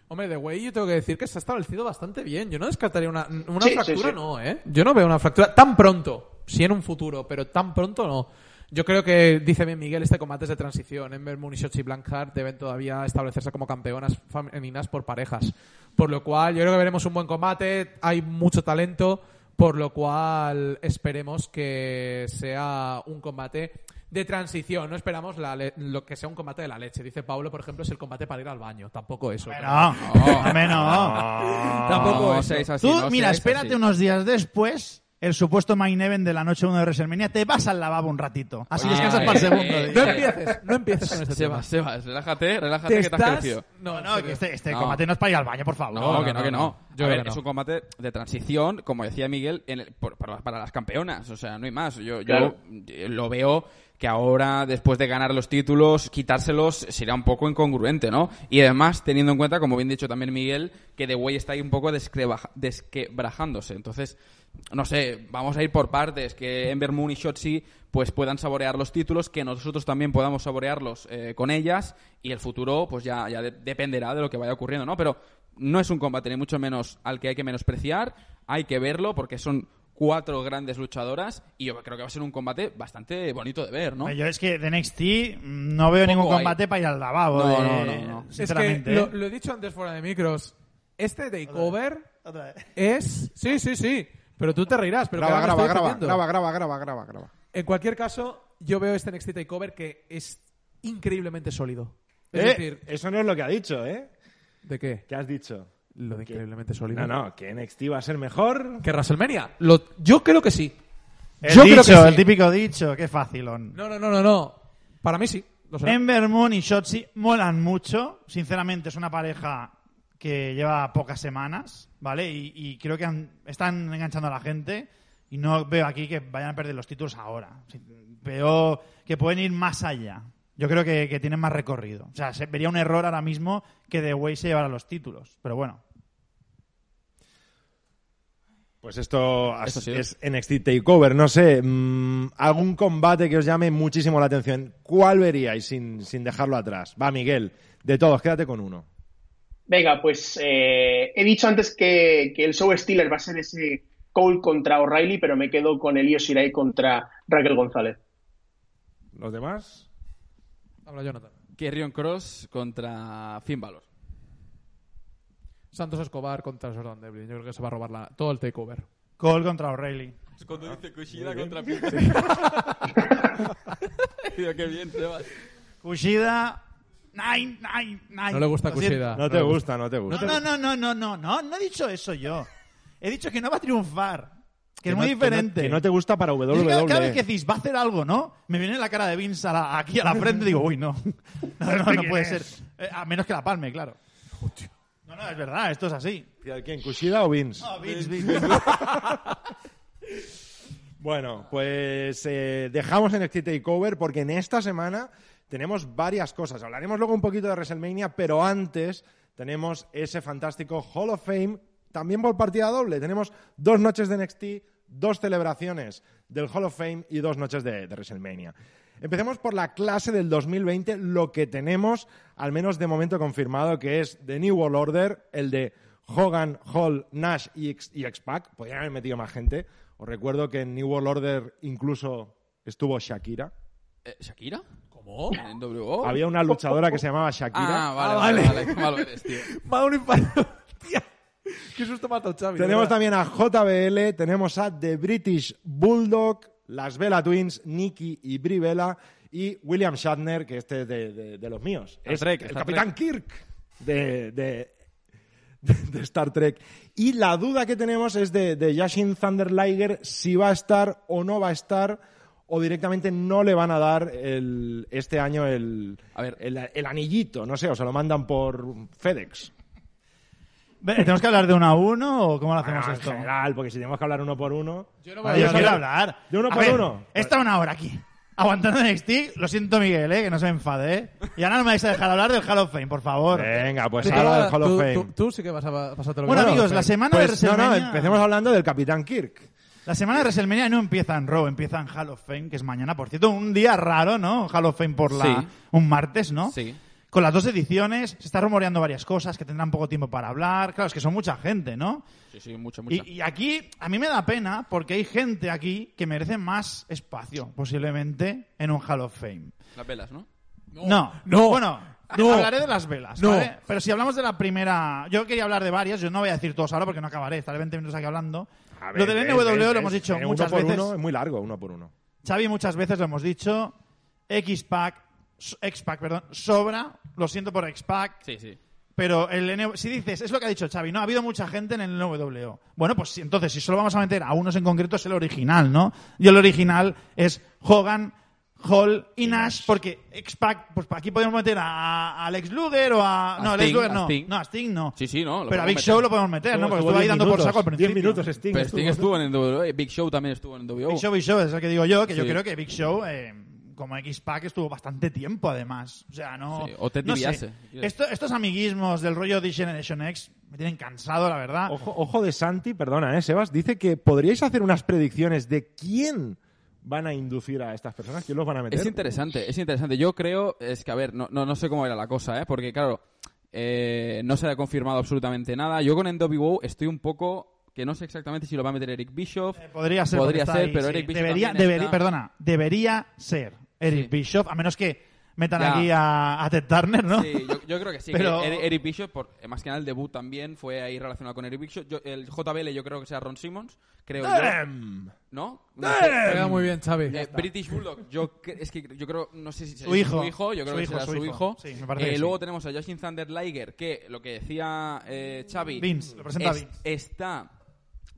Hombre, de Way yo tengo que decir que se ha establecido bastante bien. Yo no descartaría una, una
Sí,
fractura,
sí.
no, ¿eh? Yo no veo una fractura tan pronto. Sí en un futuro, pero tan pronto no. Yo creo que, dice bien Miguel, este combate es de transición. Ember Moon y Blackheart deben todavía establecerse como campeonas femeninas por parejas. Por lo cual, yo creo que veremos un buen combate. Hay mucho talento. por lo cual esperemos que sea un combate de transición. No esperamos la le- lo que sea un combate de la leche. Dice Pablo, por ejemplo, es el combate para ir al baño. Tampoco eso.
No, hombre, no.
Tampoco
No
eso.
seáis así,
Tú,
no
mira,
seáis
espérate
así.
unos días después, el supuesto main event de la noche 1 de WrestleMania, te vas al lavabo un ratito. Así
Oye,
descansas
eh,
para el segundo
eh,
día.
No empieces, no empieces con este tema.
Sebas, Sebas, relájate, relájate
Te
que te has
estás...
crecido.
No,
No, que este, este
No.
combate no es para ir al baño, por favor.
No,
No,
que
no,
no, que
no.
no.
Yo
A
creo
ver,
que
es un combate de transición, como decía Miguel, en el- por- para, para las campeonas. O sea, no hay más. Yo,
Claro.
yo eh, lo veo que ahora, después de ganar los títulos, quitárselos sería un poco incongruente, ¿no? Y además, teniendo en cuenta, como bien dicho también Miguel, que The Way está ahí un poco desquebrajándose. Entonces, no sé, vamos a ir por partes, que Ember Moon y Shotzi pues puedan saborear los títulos, que nosotros también podamos saborearlos eh, con ellas y el futuro pues ya, ya de- dependerá de lo que vaya ocurriendo, ¿no? Pero no es un combate ni mucho menos al que hay que menospreciar, hay que verlo porque son cuatro grandes luchadoras y yo creo que va a ser un combate bastante bonito de ver, ¿no?
Yo es que de NXT no veo ningún
hay.
combate para ir al lavabo.
No,
de-
no, no, no.
Es que
Sinceramente.
lo,
¿eh?
lo he dicho antes fuera de micros. Este takeover
Otra vez.
es... Sí, sí, sí. Pero tú te reirás. Pero
Graba, graba, graba, graba, graba, graba, graba, graba.
En cualquier caso, yo veo este NXT Takeover que es increíblemente sólido. Es
Eh,
decir,
eso no es lo que ha dicho, ¿eh?
¿de qué?
¿Qué has dicho?
Lo de increíblemente sólido.
No, no, que NXT va a ser mejor.
¿Que WrestleMania? Lo- yo creo que sí.
El
yo
dicho,
creo que sí.
el típico dicho, qué facilón.
No, no, no, no, no. Para mí sí. Lo será.
Ember Moon y Shotzi molan mucho. Sinceramente, es una pareja que lleva pocas semanas, ¿vale? Y, y creo que han- están enganchando a la gente. Y no veo aquí que vayan a perder los títulos ahora. Sí, Veo que pueden ir más allá. Yo creo que, que tienen más recorrido. O sea, se- vería un error ahora mismo que The Way se llevara los títulos. Pero bueno.
Pues esto,
Esto sí.
es NXT Takeover. No sé, mm, algún combate que os llame muchísimo la atención. ¿Cuál veríais sin, sin dejarlo atrás? Va, Miguel, de todos, quédate con uno.
Venga, pues eh, he dicho antes que, que el show Stealer va a ser ese Cole contra O'Reilly, pero me quedo con el Io Shirai contra Raquel González.
¿Los demás?
Habla Jonathan.
Carrion Cross contra Finn Balor.
Santos Escobar contra Jordan Devlin. Yo creo que se va a robar la- todo el takeover.
Cole contra O'Reilly.
Cuando dice Kushida contra Digo, qué bien, Sebas.
Kushida. Nine, nine, nine.
No le gusta. Kushida.
No te gusta, no te gusta.
No, no, no, no, no, no, no he dicho eso yo. He dicho que no va a triunfar. Que, es
no-
muy
que no-
diferente.
Que no, te gusta para
Es que
WWE.
cada, cada vez que decís, va a hacer algo, ¿no? Me viene la cara de Vince a la- aquí a la frente y digo, uy, no. No, no, no puede ser. Eh, a menos que la palme, claro. No, no, es verdad, esto es así.
¿Quién, Kushida o Vince?
No, Vince, Vince.
Bueno, pues eh, dejamos NXT Takeover porque en esta semana tenemos varias cosas. Hablaremos luego un poquito de WrestleMania, pero antes tenemos ese fantástico Hall of Fame, también por partida doble. Tenemos dos noches de NXT, dos celebraciones del Hall of Fame y dos noches de, de WrestleMania. Empecemos por la clase del 2020, lo que tenemos, al menos de momento confirmado, que es The New World Order, el de Hogan, Hall, Nash y X-Pac. Podrían haber metido más gente. Os recuerdo que en New World Order incluso estuvo Shakira.
Eh, ¿Shakira?
¿Cómo?
¿En WO?
Había una luchadora que se llamaba Shakira.
Ah, vale,
Ah,
vale,
vale.
vale. Qué malo eres, tío.
Qué susto dado Xavi.
Tenemos
verdad.
también a JBL, tenemos a The British Bulldog, las Bella Twins, Nikki y Brie Bella, y William Shatner, que este es de, de- de los míos.
Star
Es
Trek,
el
Star
Capitán Kirk de, de- Star Trek. Y la duda que tenemos es de, de Yashin Thunder Liger si va a estar o no va a estar o directamente no le van a dar el, este año el,
A ver.
el, el anillito, no sé, o se lo mandan por FedEx.
¿Tenemos que hablar de uno a uno o cómo lo hacemos
Ah, en
esto?
general, porque si tenemos que hablar uno por uno.
Yo no voy
yo
a
quiero
hablar.
hablar.
¿De uno
A
por
ver,
uno?
He estado una hora aquí. Aguantando NXT, lo siento Miguel, ¿eh? que no se me enfade. ¿eh? Y ahora no me vais a dejar hablar del Hall of Fame, por favor.
Venga, pues
Tú,
habla del Hall of
tú-
Fame.
tú- tú sí que vas a pasarte lo
Bueno, amigos, la semana de
Pues, no, no, empecemos hablando del Capitán Kirk.
La semana de WrestleMania no empieza en Raw, empieza en Hall of Fame, que es mañana. Por cierto, un día raro, ¿no? Hall of Fame por la...
Sí.
Un martes, ¿no?
Sí.
Con las dos ediciones, se está rumoreando varias cosas, que tendrán poco tiempo para hablar. Claro, es que son mucha gente, ¿no?
Sí, sí, mucha, mucha.
Y, y aquí, a mí me da pena porque hay gente aquí que merece más espacio, posiblemente, en un Hall of Fame.
Las velas, ¿no?
No,
no.
Bueno,
No.
Hablaré de las velas,
No.
¿vale? Pero si hablamos de la primera... Yo quería hablar de varias, yo no voy a decir todos ahora porque no acabaré, estaré 20 minutos aquí hablando.
A ver,
lo del NW
ves,
lo
ves,
hemos dicho
eh,
muchas
uno por
veces.
Uno es muy largo, uno por uno.
Xavi muchas veces lo hemos dicho. X-Pack, X-Pack, perdón, sobra. Lo siento por X-Pack.
Sí, sí.
Pero el NW si dices, es lo que ha dicho Xavi, ¿no? Ha habido mucha gente en el NWO. Bueno, pues entonces, si solo vamos a meter a unos en concreto, es el original, ¿no? Y el original es Hogan, Hall y Nash, porque X-Pac, pues aquí podemos meter a, a Alex Luger o a...
A
no, Alex
Sting,
Luger
a
no.
Sting.
No, a Sting no.
Sí, sí, no. lo
Pero a Big
meter.
Show lo podemos meter, ¿no? Porque
Estuvo
ahí
10
dando por saco al principio.
10 minutos, Sting.
Pero Sting
estuvo.
estuvo en WWE, Big Show también estuvo en WWE.
Big Show, Big Show, es el que digo yo, que yo creo que Big Show, eh, como X-Pac, estuvo bastante tiempo, además. O sea, no...
Sí, o Ted
no sé. Esto- estos amiguismos del rollo de Generation X me tienen cansado, la verdad.
Ojo, ojo de Santi, perdona, ¿eh, Sebas? Dice que podríais hacer unas predicciones de quién van a inducir a estas personas, quién los van a meter.
Es interesante, es interesante. Yo creo, es que a ver, no, no, no sé cómo era la cosa, ¿eh? Porque claro, eh, no se ha confirmado absolutamente nada. Yo con NWO estoy un poco que no sé exactamente si lo va a meter Eric Bischoff.
Eh, Podría ser.
Podría ser,
ahí,
pero
sí.
Eric Bischoff
debería, debería-
está-
Perdona, debería ser Eric
Sí.
Bischoff, a menos que metan
Ya.
aquí a, a Ted Turner, ¿no?
Sí, yo, yo creo que sí.
Pero-
que Eric, Bischoff, por, eh, más que nada el debut también fue ahí relacionado con Eric Bischoff. Yo- el JBL yo creo que sea Ron Simmons, creo yo.
Damn.
¿No?
Queda muy bien, Xavi.
Eh, British Bulldog, yo es que yo creo, no sé si será
Su hijo.
su hijo, yo creo
Su
que
hijo,
será
su
su
hijo.
hijo.
Sí, me parece
Eh,
que sí.
luego tenemos a Justin Thunder Liger, que lo que decía eh, Xavi,
Vince, lo presenta
es-
Vince.
está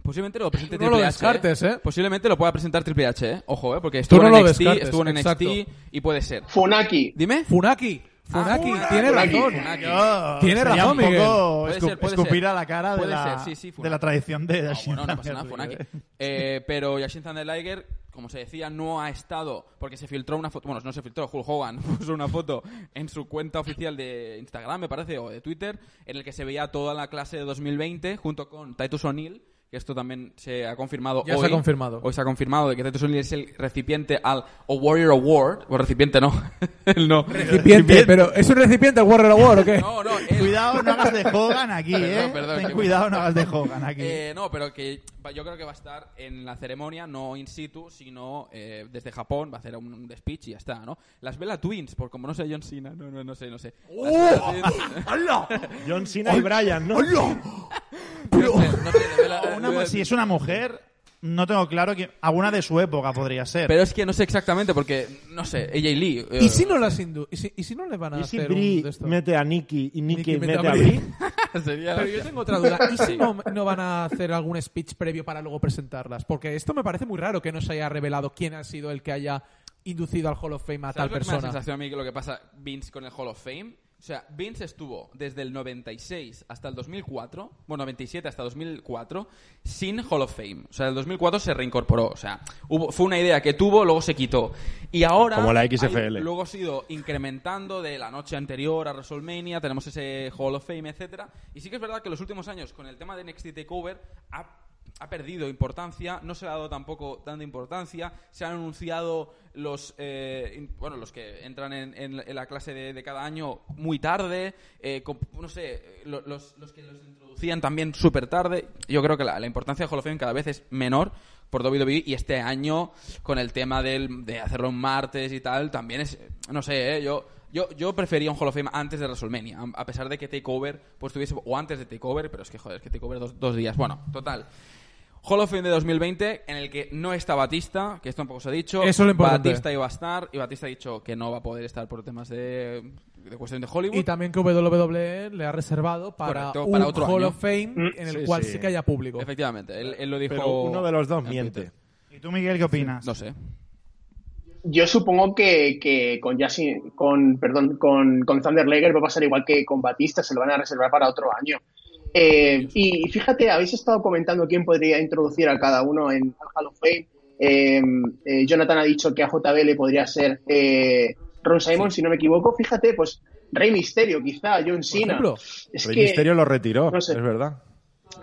Posiblemente lo presente
no
Triple
lo
H.
descartes, ¿eh?
Posiblemente lo pueda presentar Triple H, ¿eh? Ojo, ¿eh? Porque estuvo
no
en NXT,
descartes,
estuvo en NXT
exacto.
y puede ser.
Funaki.
Dime.
Funaki. Funaki,
Ah,
tiene
Funaki.
razón.
Funaki.
Yo-
Tiene
sería
razón,
un poco
Miguel.
Puede
escu-
ser, puede
escupir
ser.
a la cara de la,
sí, sí,
de la tradición de
No,
Yashin
bueno, no pasa nada, Funaki. Eh, pero Yashin Thunder Liger, como se decía, no ha estado, porque se filtró una foto, bueno, no se filtró, Hulk Hogan puso una foto en su cuenta oficial de Instagram, me parece, o de Twitter, en el que se veía toda la clase de 2020 junto con Titus O'Neill, que esto también se ha confirmado
Ya
hoy.
se ha confirmado.
Hoy se ha confirmado de que Titus O'Neill es el recipiente al O Warrior Award, o recipiente no, él no.
Recipiente, pero ¿es un recipiente el Warrior Award o qué?
No, no,
Cuidado, no hagas de Hogan aquí,
Perdón,
¿eh?
perdón,
Ten cuidado, no hagas de Hogan aquí.
Eh, no, pero que yo creo que va a estar en la ceremonia, no in situ, sino eh, desde Japón, va a hacer un, un speech y ya está, ¿no? Las Bella Twins, por como no sé John Cena, no, no, no sé, no sé. Twins-
John Cena y Bryan, ¿no?
no sé, no sé, de Bella-
Una si es una mujer, no tengo claro que alguna de su época podría ser.
Pero es que no sé exactamente, porque, no sé, AJ Lee... eh,
¿Y si no las indu ¿Y si, y si no le van a
¿Y si
hacer un
Brie
de esto?
mete a Nicky y Nicky,
Nicky
mete,
mete
a Brie?
sería...
Pero yo tengo otra duda. ¿Y si no, no van a hacer algún speech previo para luego presentarlas? Porque esto me parece muy raro que no se haya revelado quién ha sido el que haya inducido al Hall of Fame a tal
¿Sabes lo que me da la
persona.
sensación a mí que lo que pasa Vince con el Hall of Fame? O sea, Vince estuvo desde el 96 hasta el 2004, bueno, 97 hasta 2004, sin Hall of Fame. O sea, el 2004 se reincorporó. O sea, hubo, fue una idea que tuvo, luego se quitó. Y ahora...
Como la
hay-
XFL.
luego ha ido incrementando de la noche anterior a WrestleMania, tenemos ese Hall of Fame, etcétera. Y sí que es verdad que en los últimos años, con el tema de NXT TakeOver, ha ha perdido importancia, no se le ha dado tampoco tanta importancia, se han anunciado los eh, bueno los que entran en, en- la clase de, cada año muy tarde, eh, con- no sé, lo- los, los que los introducían también súper tarde. Yo creo que la, importancia de Hall of Fame cada vez es menor por WWE y este año con el tema del, de hacerlo un martes y tal también es, no sé, eh, yo yo, yo prefería un Hall of Fame antes de WrestleMania, a pesar de que Takeover pues tuviese, o antes de Takeover, pero es que joder, es que Takeover dos, dos días. Bueno, total. Hall of Fame de 2020 en el que no está Batista, que esto tampoco se ha dicho.
Eso es lo importante.
Batista iba a estar y Batista ha dicho que no va a poder estar por temas de, de cuestión de Hollywood.
Y también que WWE le ha reservado para
Correcto,
un
otro
Hall
año.
of Fame
Mm,
en el
sí,
cual
sí.
sí. que haya público.
Efectivamente, él, él lo dijo.
Pero uno de los dos
en
miente.
Twitter.
¿Y tú, Miguel, qué opinas?
No sé.
Yo supongo que, que con Jasin, con, perdón, con, con Thunder Liger va a pasar igual que con Batista, se lo van a reservar para otro año. Eh, y fíjate, habéis estado comentando quién podría introducir a cada uno en al Hall of Fame. Eh, eh, Jonathan ha dicho que a JBL podría ser eh, Ron Simon, si no me equivoco. Fíjate, pues Rey Misterio, quizá, John
Por
Cena.
ejemplo,
Es
Rey
que,
Misterio lo retiró,
no sé.
es verdad.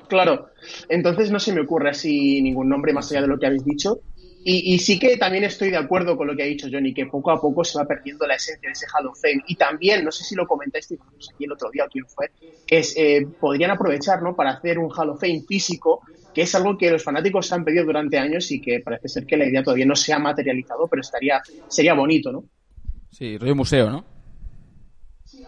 Claro, entonces no se me ocurre así ningún nombre más allá de lo que habéis dicho. Y, sí que también estoy de acuerdo con lo que ha dicho Johnny, que poco a poco se va perdiendo la esencia de ese Hall of Fame. Y también, no sé si lo comentaste aquí el otro día o quién fue, que es, eh, podrían aprovechar ¿no? para hacer un Hall of Fame físico, que es algo que los fanáticos han pedido durante años y que parece ser que la idea todavía no se ha materializado, pero estaría sería bonito, ¿no?
Sí, rollo museo, ¿no?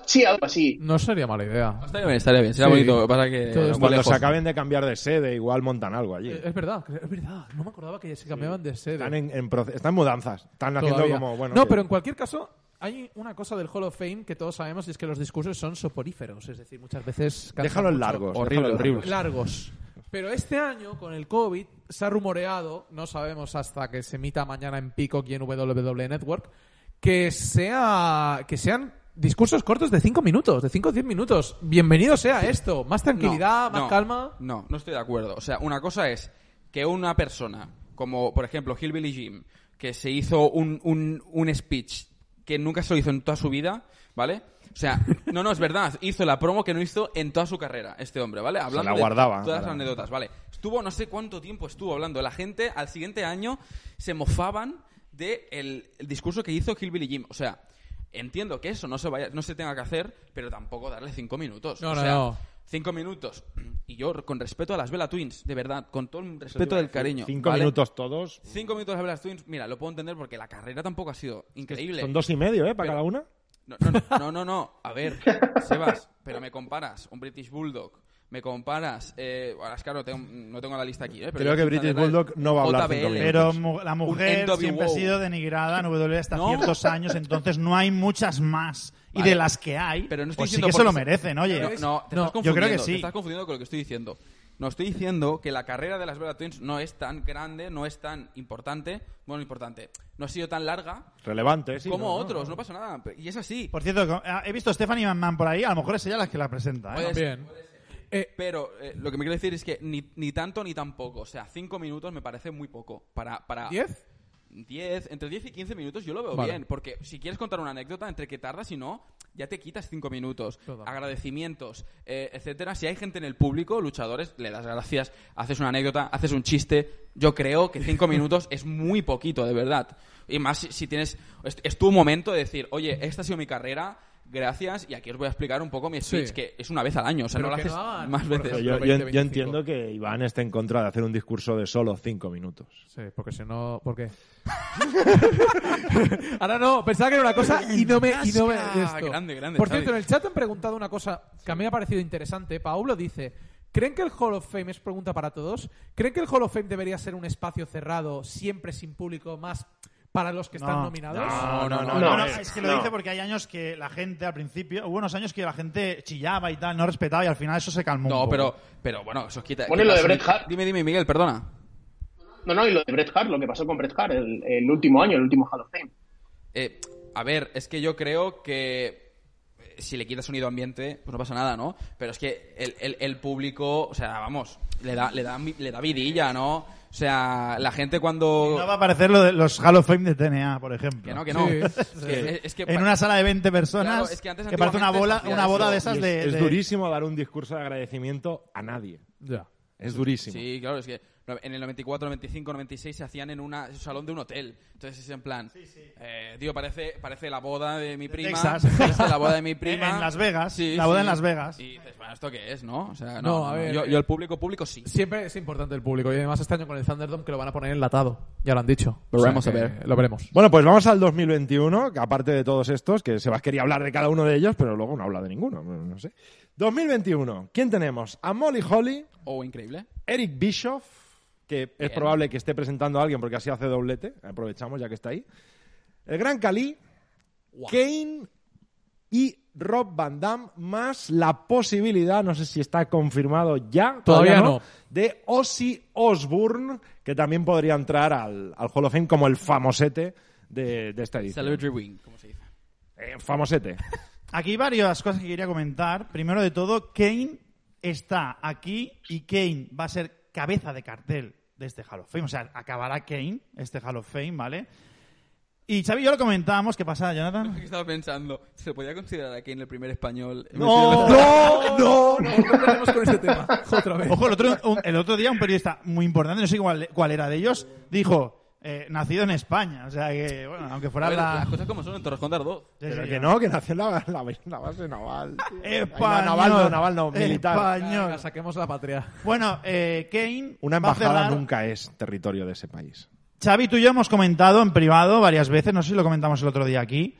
Sí, algo así.
No sería mala idea.
Estaría bien, estaría bien. Sería
Sí.
bonito. Lo que.
Todo esto-
Cuando
lejos.
se acaben de cambiar de sede, igual montan algo allí.
Eh, Es verdad, es verdad. No me acordaba que se cambiaban de sede.
Están en, en proce- están en mudanzas. Están haciendo
Todavía.
como, bueno...
no,
que-
pero en cualquier caso, hay una cosa del Hall of Fame que todos sabemos y es que los discursos son soporíferos. Es decir, muchas veces. cansan
Déjalos
mucho.
largos.
Horrible,
déjalos
horrible.
largos.
Pero este año, con el COVID, se ha rumoreado, no sabemos hasta que se emita mañana en Peacock y en WWE Network, que, sea, que sean discursos cortos de 5 minutos, de 5 o 10 minutos. Bienvenido sea esto. Más tranquilidad,
No,
más
no,
calma.
No, no estoy de acuerdo. O sea, una cosa es que una persona, como por ejemplo Hillbilly Jim, que se hizo un, un, un speech que nunca se lo hizo en toda su vida, ¿vale? O sea, no, no, es verdad. Hizo la promo que no hizo en toda su carrera, este hombre, ¿vale? Hablando
la
de
guardaba
todas las anécdotas, ¿vale? Estuvo, no sé cuánto tiempo estuvo hablando. La gente al siguiente año se mofaban de el, el discurso que hizo Hillbilly Jim. O sea, entiendo que eso no se vaya, no se tenga que hacer, pero tampoco darle cinco minutos.
No,
o
no,
sea,
no.
Cinco minutos. Y yo, con respeto a las Vela Twins, de verdad, con todo el respeto del cariño.
Cinco
¿vale?
minutos todos.
Cinco minutos de las Vela Twins, mira, lo puedo entender porque la carrera tampoco ha sido increíble.
Son dos y medio, ¿eh? Para
Pero-
cada una.
No, no, no, no, no. A ver, Sebas, pero me comparas un British Bulldog, me comparas. Eh, ahora es claro, tengo- no tengo la lista aquí. ¿eh? Pero
Creo que British Bulldog no va a hablar
JBL.
Pero la mujer siempre ha sido denigrada en WWE hasta
No.
ciertos años, entonces no hay muchas más. Y
Vale.
de las que hay,
Pero no estoy
pues sí que se lo merecen, oye.
No, no, te
No,
estás
yo creo que
confundiendo,
sí.
Te estás confundiendo con lo que estoy diciendo. No estoy diciendo que la carrera de las Vela Twins no es tan grande, no es tan importante. Bueno, importante. No ha sido tan larga
Relevante, sí.
como
no, no.
otros, no pasa nada. Y es así.
Por cierto, he visto a Stephanie McMahon por ahí, a lo mejor es ella la que la presenta. ¿eh?
Puede ser.
Bien. Eh,
Pero eh, lo que me quiero decir es que ni, ni tanto ni tampoco. O sea, cinco minutos me parece muy poco. Para, para
¿Diez?
10, entre 10 y 15 minutos yo lo veo
Vale.
bien, porque si quieres contar una anécdota, entre que tardas y no, ya te quitas 5 minutos. Agradecimientos, eh, etcétera. Si hay gente en el público, luchadores, le das gracias, haces una anécdota, haces un chiste. Yo creo que 5 minutos es muy poquito, de verdad. Y más si, si tienes. Es, es tu momento de decir, oye, esta ha sido mi carrera. Gracias, y aquí os voy a explicar un poco mi speech,
Sí.
que es una vez al año, o sea,
Pero
no lo haces
no hagan,
más veces.
Ejemplo,
yo, yo-
20,
yo
25.
entiendo que Iván está en contra de hacer un discurso de solo cinco minutos.
Sí, porque si no, ¿por qué? Ahora no, pensaba que era una cosa y no me, y no me esto.
Grande, grande,
Por
Xavi.
cierto, en el chat han preguntado una cosa que a mí me ha parecido interesante. Paulo dice, ¿creen que el Hall of Fame, es pregunta para todos, ¿creen que el Hall of Fame debería ser un espacio cerrado, siempre sin público, más para los que están
No.
nominados?
No, no, no.
No,
no,
no, es que lo
no.
dice porque hay años que la gente al principio, hubo unos años que la gente chillaba y tal, no respetaba y al final eso se calmó.
No, pero, pero bueno, eso quita.
Bueno, y lo de Bret Hart.
Dime, dime, Miguel, perdona.
No, no, y lo de Bret Hart, lo que pasó con Bret Hart el, el último año, el último Hall of Fame.
Eh, a ver, es que yo creo que eh, si le quitas sonido ambiente, pues no pasa nada, ¿no? Pero es que el, el- el público, o sea, vamos, le da, le da, le da vidilla, ¿no? O sea, la gente cuando...
No va a aparecer lo de los Hall of Fame de TNA, por ejemplo.
Que no, que no.
Sí,
Es que- es que-
En una sala de 20 personas
Claro, es que antes
parece una bola, una boda de esas
es,
de,
es durísimo dar un discurso de agradecimiento a nadie.
Ya.
Es durísimo.
Sí, claro, es que en el 94, 95, 96 se hacían en una- un salón de un hotel. Entonces es en plan, eh, tío, parece, parece la boda de mi prima.
Texas.
parece la boda de mi prima.
En Las Vegas,
Sí,
la boda
sí.
en Las Vegas.
Y dices, bueno, ¿esto qué es, no? O sea,
No,
no,
a
no,
ver,
yo,
eh.
yo el público, público sí.
Siempre es importante el público y además este año con el Thunderdome que lo van a poner enlatado. Ya lo han dicho.
Lo veremos a ver.
Lo veremos.
Bueno, pues vamos al 2021, que aparte de todos estos, que Sebas quería hablar de cada uno de ellos, pero luego no habla de ninguno, no, no sé. 2021, ¿quién tenemos? A Molly Holly,
O increíble.
Eric Bischoff, que es probable que esté presentando a alguien porque así hace doblete, aprovechamos ya que está ahí. El Gran Cali, Kane y Rob Van Damme, más la posibilidad, no sé si está confirmado ya,
Todavía no.
de Ozzy Osbourne, que también podría entrar al, al Hall of Fame como el famosete de, de esta edición.
Celebrity Wing, como se dice.
Eh, famosete.
Aquí varias cosas que quería comentar. Primero de todo, Kane está aquí y Kane va a ser cabeza de cartel de este Hall of Fame. O sea, acabará Kane, este Hall of Fame, ¿vale? Y Xavi y yo lo comentábamos. ¿Qué pasa, Jonathan?
¿Qué estaba pensando? ¿Se podía considerar aquí en el primer español?
No, no, no.
No empecemos con este tema. Otra vez.
Ojo, el otro, un- el otro día un periodista muy importante, no sé cuál, cuál era de ellos, dijo, eh, nacido en España. O sea que, bueno, aunque fuera
ver,
la...
Las cosas como son en Torrejón de Ardoz.
Sí,
Pero
sí,
que no, que nació en la, la- la base naval.
Español.
No, naval no, naval no, militar.
Español.
Saquemos la patria.
Bueno, eh, Kane
Una
va a
embajada
cerrar-
nunca es territorio de ese país.
Xavi, tú y yo hemos comentado en privado varias veces, no sé si lo comentamos el otro día aquí,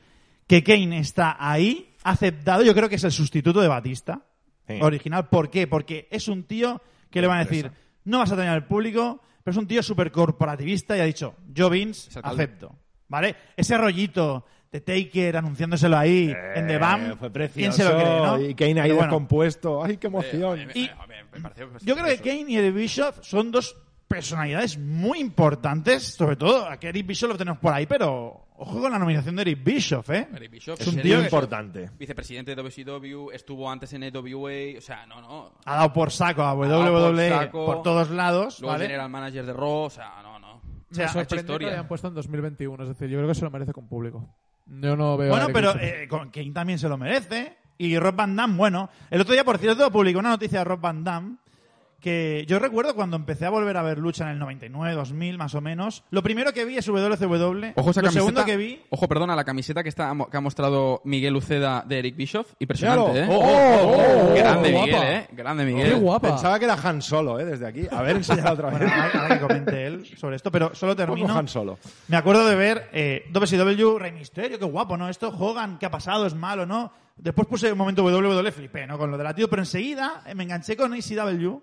que Kane está ahí aceptado, yo creo que es el sustituto de Batista
Sí.
original. ¿Por qué? Porque es un tío que le van a decir, no vas a tener al público, pero es un tío súper corporativista y ha dicho, yo Vince, acepto. ¿Vale? Ese rollito de Taker anunciándoselo ahí en The Bam,
Eh, fue
¿quién se lo cree, no?
Y Kane ahí
bueno,
descompuesto. ¡Ay, qué emoción!
Eh,
Y-
eh, me pareció-
yo creo que Kane y Eric Bischoff son dos personalidades muy importantes, sobre todo a que Bischoff lo tenemos por ahí, pero ojo con la nominación de Eric Bischoff, ¿eh?
Eric Bischoff,
es
un tío
importante.
Vicepresidente de WCW, estuvo antes en AWA, o sea, no, no.
Ha dado por saco a
por
WWE
saco.
por todos lados,
Luego
¿vale?
general manager de Raw, o sea, no, no.
O
Me
sea, ha hecho
sorprende que lo
historia.
hayan puesto en 2021. Es decir, yo creo que se lo merece con público. Yo no veo.
Bueno, pero eh, con- Kane también se lo merece. Y Rob Van Damme, bueno. El otro día, por cierto, publicó una noticia de Rob Van Damme que yo recuerdo cuando empecé a volver a ver lucha en el 99, 2000, más o menos. Lo primero que vi es WCW.
Ojo esa
lo
camiseta.
segundo que vi...
Ojo, perdona, la camiseta que, está, que ha mostrado Miguel Uceda de Eric Bischoff. Impresionante. ¿eh?
¡Oh, oh, oh,
Grande
qué
Miguel,
guapa.
¿eh? Grande
Qué guapa.
Pensaba que era Han Solo, ¿eh? Desde aquí. A ver, otra vez.
Bueno, ahora que comente él sobre esto, pero solo termino.
Han Solo.
Me acuerdo de ver eh, WCW, Rey Misterio, qué guapo, ¿no? Esto, Hogan, ¿qué ha pasado? ¿Es malo, no? Después puse un momento WWE, flipé, ¿no? Con lo de latido, pero enseguida eh, me enganché con ECW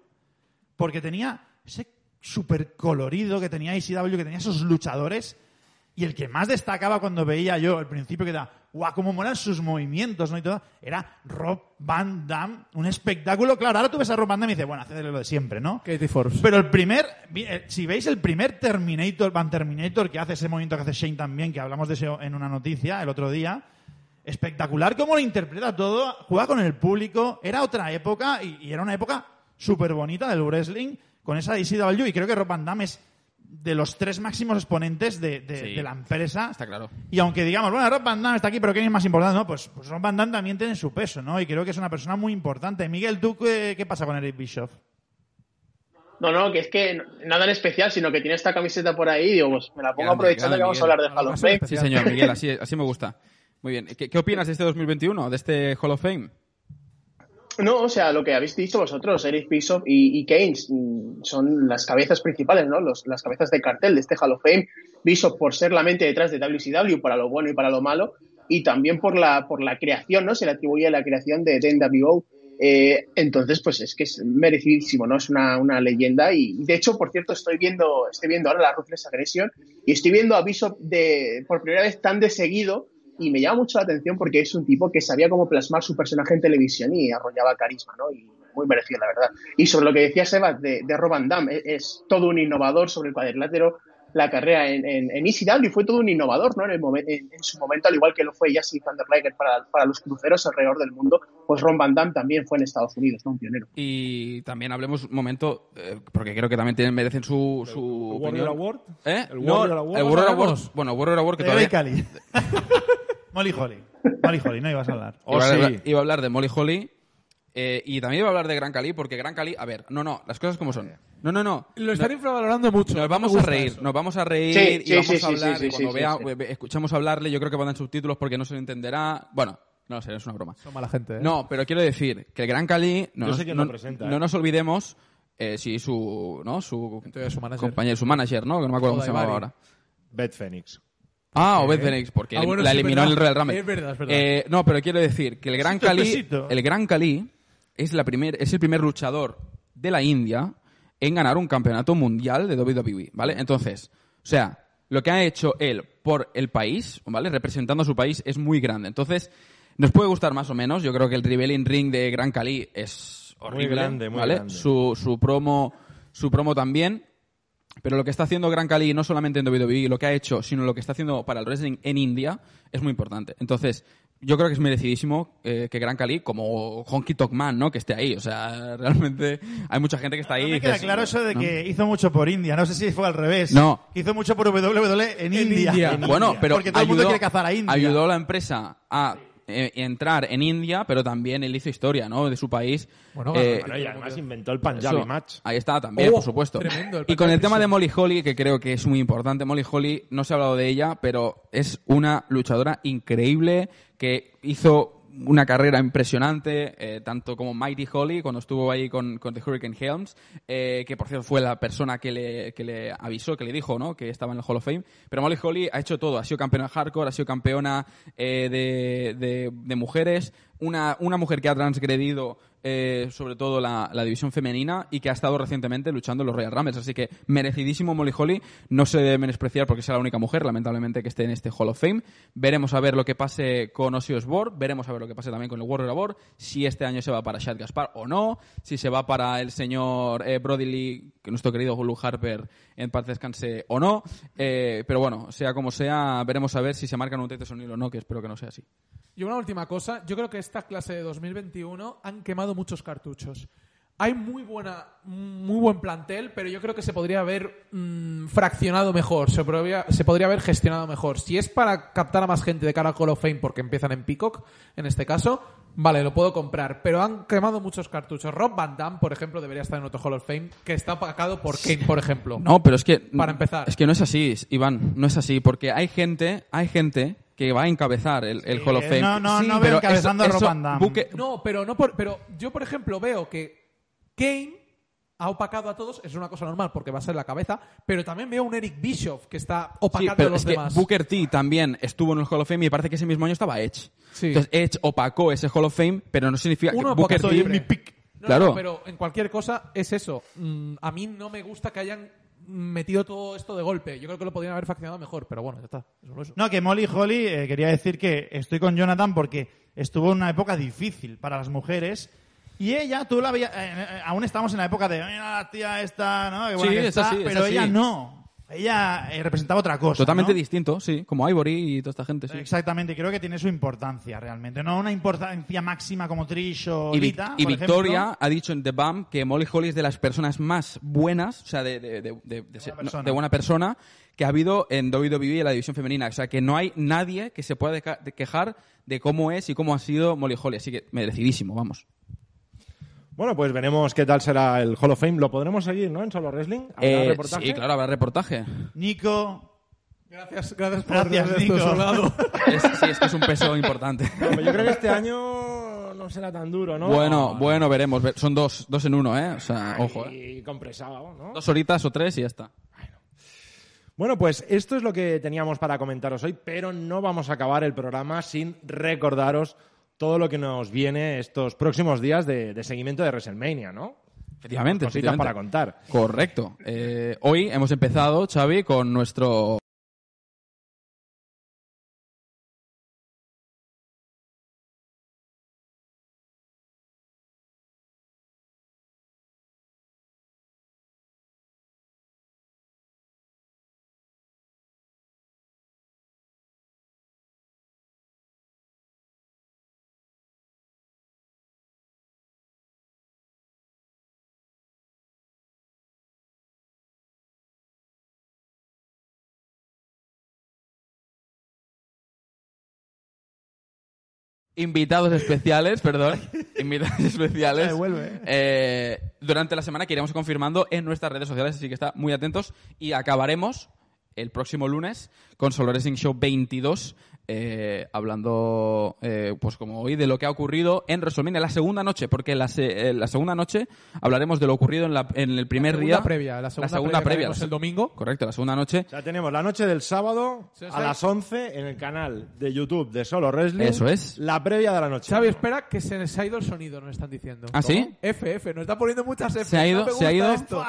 porque tenía ese super colorido que tenía ECW, que tenía esos luchadores y el que más destacaba cuando veía yo al principio que era, guau, cómo molan sus movimientos, ¿no? Y todo, era Rob Van Damme, un espectáculo. Claro, ahora tú ves a Rob Van Damme y dices, bueno, haced lo de siempre, ¿no?
Katie Forbes.
Pero el primer, eh, si veis el primer Terminator, Van Terminator, que hace ese movimiento que hace Shane también, que hablamos de eso en una noticia el otro día, espectacular cómo lo interpreta todo, juega con el público, era otra época y, y era una época súper bonita del wrestling con esa ECW y creo que Rob Van Damme es de los tres máximos exponentes de, de-
Sí.
de la empresa.
Está claro.
Y aunque digamos, bueno, Rob Van Damme está aquí, pero ¿quién es más importante? No, pues, pues Rob Van Damme también tiene su peso, ¿no? Y creo que es una persona muy importante. Miguel, ¿tú qué, qué pasa con Eric Bischoff?
No, no, que es que nada en especial, sino que tiene esta camiseta por ahí y digo, pues me la pongo
Grande,
aprovechando
grande,
que vamos a hablar de Hall of Fame.
Sí, señor, Miguel, así, así me gusta. Muy bien. ¿Qué, qué opinas de este 2021, de este Hall of Fame?
No, o sea, lo que habéis dicho vosotros, Eric Bischoff y, y Keynes, mm, son las cabezas principales, ¿no? Los- las cabezas de cartel de este Hall of Fame. Bischoff por ser la mente detrás de WCW, para lo bueno y para lo malo, y también por la, por la creación, ¿no? Se le atribuye la creación de, NWO. Eh, entonces, pues es que es merecidísimo, ¿no? Es una, una leyenda. Y de hecho, por cierto, estoy viendo, estoy viendo ahora la Ruthless Aggression y estoy viendo a Bishop de, por primera vez tan de seguido y me llama mucho la atención porque es un tipo que sabía cómo plasmar su personaje en televisión y arrollaba carisma, ¿no? Y muy merecido, la verdad. Y sobre lo que decía Sebas de, de Rob Van Damme, es, es todo un innovador sobre el cuadrilátero. La carrera en, en, en ECW fue todo un innovador, ¿no? En, el momen- en- en su momento, al igual que lo fue Jesse Van der Leyen para, para los cruceros alrededor del mundo, pues Ron Van Damme también fue en Estados Unidos, ¿no? Un pionero.
Y también hablemos un momento, eh, porque creo que también tienen, merecen su, su
¿El Warrior
opinión.
Award?
¿Eh?
¿El
No,
Warrior Award?
El Warrior. Award. Bueno, Warrior Award que
De
todavía...
Cali. Molly Holly. Molly Holly, no ibas a hablar.
Oh,
iba, a
sí.
hablar, iba a hablar de Molly Holly eh, y también iba a hablar de Gran Cali, porque Gran Cali, a ver, no, no, las cosas como son. No, no, no.
Lo están infravalorando mucho.
Nos vamos a reír,
eso.
nos vamos a reír
Sí,
y
sí,
vamos
sí,
a hablar.
sí,
y cuando
sí,
vea,
sí,
escuchamos hablarle, yo creo que van a dar subtítulos porque no se lo entenderá. Bueno, no sé, es una broma.
Son mala gente, ¿eh?
No, pero quiero decir que el Gran Cali, no,
Yo
nos,
sé quién
no-
lo presenta,
no
¿eh?
nos olvidemos, eh, sí, su, ¿no? Su
Entonces, su manager.
compañero, su manager, ¿no? Que no me acuerdo cómo se llamaba ahora.
Beth Phoenix.
Ah, Obed Phoenix, porque
Ah, bueno,
la
sí,
eliminó en el. Royal Rumble.
Es verdad, es verdad.
Eh, no, pero quiero decir que el Gran Cali, el Gran Cali es la primer, es el primer luchador de la India en ganar un campeonato mundial de WWE, ¿vale? Entonces, o sea, lo que ha hecho él por el país, ¿vale? Representando a su país es muy grande. Entonces, nos puede gustar más o menos. Yo creo que el Rebellion Ring de Gran Cali es horrible,
grande, muy
¿vale?
grande.
Su, su promo, su promo también. Pero lo que está haciendo Gran Cali, no solamente en WWE, lo que ha hecho, sino lo que está haciendo para el wrestling en India, es muy importante. Entonces, yo creo que es merecidísimo eh, que Gran Cali, como Honky Tonk Man, ¿no? Que esté ahí. O sea, realmente hay mucha gente que está ahí.
No me queda
dices,
claro eso de
¿no?
que hizo mucho por India. No sé si fue al revés.
No.
Hizo mucho por WWE en, India.
India.
En
Bueno,
India.
pero
Porque todo el mundo
ayudó,
quiere cazar a India.
ayudó a la empresa a eh, entrar en India, pero también él hizo historia, ¿no? De su país.
Bueno,
Eh,
Bueno, y además inventó el Punjabi
Eso,
Match.
Ahí está también,
Oh,
por supuesto.
tremendo, el
y con el tema de. Molly Holly, que creo que es muy importante, Molly Holly, no se ha hablado de ella, pero es una luchadora increíble que hizo una carrera impresionante, eh, tanto como Mighty Holly, cuando estuvo ahí con, con The Hurricane Helms, eh, que por cierto fue la persona que le, que le avisó, que le dijo ¿no? que estaba en el Hall of Fame. Pero Molly Holly ha hecho todo, ha sido campeona hardcore, ha sido campeona eh, de, de- de mujeres, una, una mujer que ha transgredido eh, sobre todo la, la división femenina y que ha estado recientemente luchando en los Royal Rumbles. Así que merecidísimo Molly Holly. No se debe menospreciar porque sea la única mujer, lamentablemente, que esté en este Hall of Fame. Veremos a ver lo que pase con Ozzy Osbourne. Veremos a ver lo que pase también con el Warrior Labor. Si este año se va para Shad Gaspar o no. Si se va para el señor eh, Brody Lee, nuestro querido Luke Harper en paz descanse o no. Eh, pero bueno, sea como sea, veremos a ver si se marcan un Tate O'Neill o no, que espero que no sea así.
Y una última cosa, yo creo que esta clase de 2021 han quemado muchos cartuchos. Hay muy buena, muy buen plantel, pero yo creo que se podría haber mm, fraccionado mejor, se podría, se podría haber gestionado mejor. Si es para captar a más gente de cara al Hall of Fame porque empiezan en Peacock, en este caso, vale, lo puedo comprar. Pero han quemado muchos cartuchos. Rob Van Damme, por ejemplo, debería estar en otro Hall of Fame, que está pagado por Kane, por ejemplo.
No, pero es que.
Para empezar.
Es que no es así, Iván. No es así. Porque hay gente, hay gente que va a encabezar el, el Hall of Fame.
no, no, no veo
pero
encabezando a Rob
eso,
Van Damme.
Buque-
No, pero no por, pero yo por ejemplo veo que Kane ha opacado a todos, es una cosa normal porque va a ser la cabeza, pero también veo un Eric Bischoff que está
Sí,
opacando
pero
a los
es que
demás.
Booker T también estuvo en el Hall of Fame y parece que ese mismo año estaba Edge.
Sí.
Entonces Edge opacó ese Hall of Fame, pero no significa
Uno
que Booker T...
libre. No,
Claro.
no, pero en cualquier cosa es eso. Mm, a mí no me gusta que hayan metido todo esto de golpe. Yo creo que lo podrían haber faccionado mejor, pero bueno, ya está. Es eso.
No, que Molly Holly, eh, quería decir que estoy con Jonathan porque estuvo en una época difícil para las mujeres. Y ella, tú la veías, eh, eh, aún estamos en la época de, mira la tía esta, ¿no? Qué buena
Sí,
que
es
está",
es
pero ella no. Ella eh, representaba otra cosa.
Totalmente
¿no?
distinto, sí. Como Ivory y toda esta gente, sí.
Exactamente, y creo que tiene su importancia realmente. No una importancia máxima como Trish o
Y, Vic-
Lita,
y
por
Victoria ha dicho en The Bump que Molly Holly es de las personas más buenas, o sea, de, de- de- de- de ser-
buena
no,
persona.
de buena persona que ha habido en WWE en la división femenina. O sea, que no hay nadie que se pueda deca- de quejar de cómo es y cómo ha sido Molly Holly. Así que merecidísimo, vamos.
Bueno, pues veremos qué tal será el Hall of Fame. Lo podremos seguir, ¿no? En Solo Wrestling. ¿Habrá
Eh,
reportaje?
sí, claro, habrá reportaje.
Nico,
Gracias, gracias por
Gracias,
esto,
Nico.
Es, sí, es que es un peso importante.
Pero yo creo que este año no será tan duro, ¿no?
Bueno, bueno, veremos. Ver- Son dos, dos en uno, ¿eh? O sea, ojo, ¿eh?
Y compresado, ¿no?
Dos horitas o tres y ya está.
Bueno, pues esto es lo que teníamos para comentaros hoy, pero no vamos a acabar el programa sin recordaros todo lo que nos viene estos próximos días de, de seguimiento de WrestleMania, ¿no?
Efectivamente,
Cositas
efectivamente.
para contar.
Correcto. Eh, hoy hemos empezado, Xavi, con nuestro invitados especiales, perdón, invitados especiales.
Eh,
eh, durante la semana que iremos confirmando en nuestras redes sociales, así que está muy atentos. Y acabaremos el próximo lunes con Solo Wrestling Show 22, eh, hablando, eh, pues como hoy, de lo que ha ocurrido en WrestleMania, la segunda noche, porque la, se- eh, la segunda noche hablaremos de lo ocurrido en, la- en el primer
La segunda
día.
previa, la segunda previa que haremos el domingo.
Correcto, la segunda noche.
O sea, tenemos la noche del sábado
Sí,
a las 11 en el canal de YouTube de Solo Wrestling.
Eso es.
La previa de la noche.
Xavi, espera, que se les ha ido el sonido, nos están diciendo.
¿Ah, sí?
F, F, nos está poniendo muchas F.
Se ha ido,
no me
se ha
gusta
ido.
esto.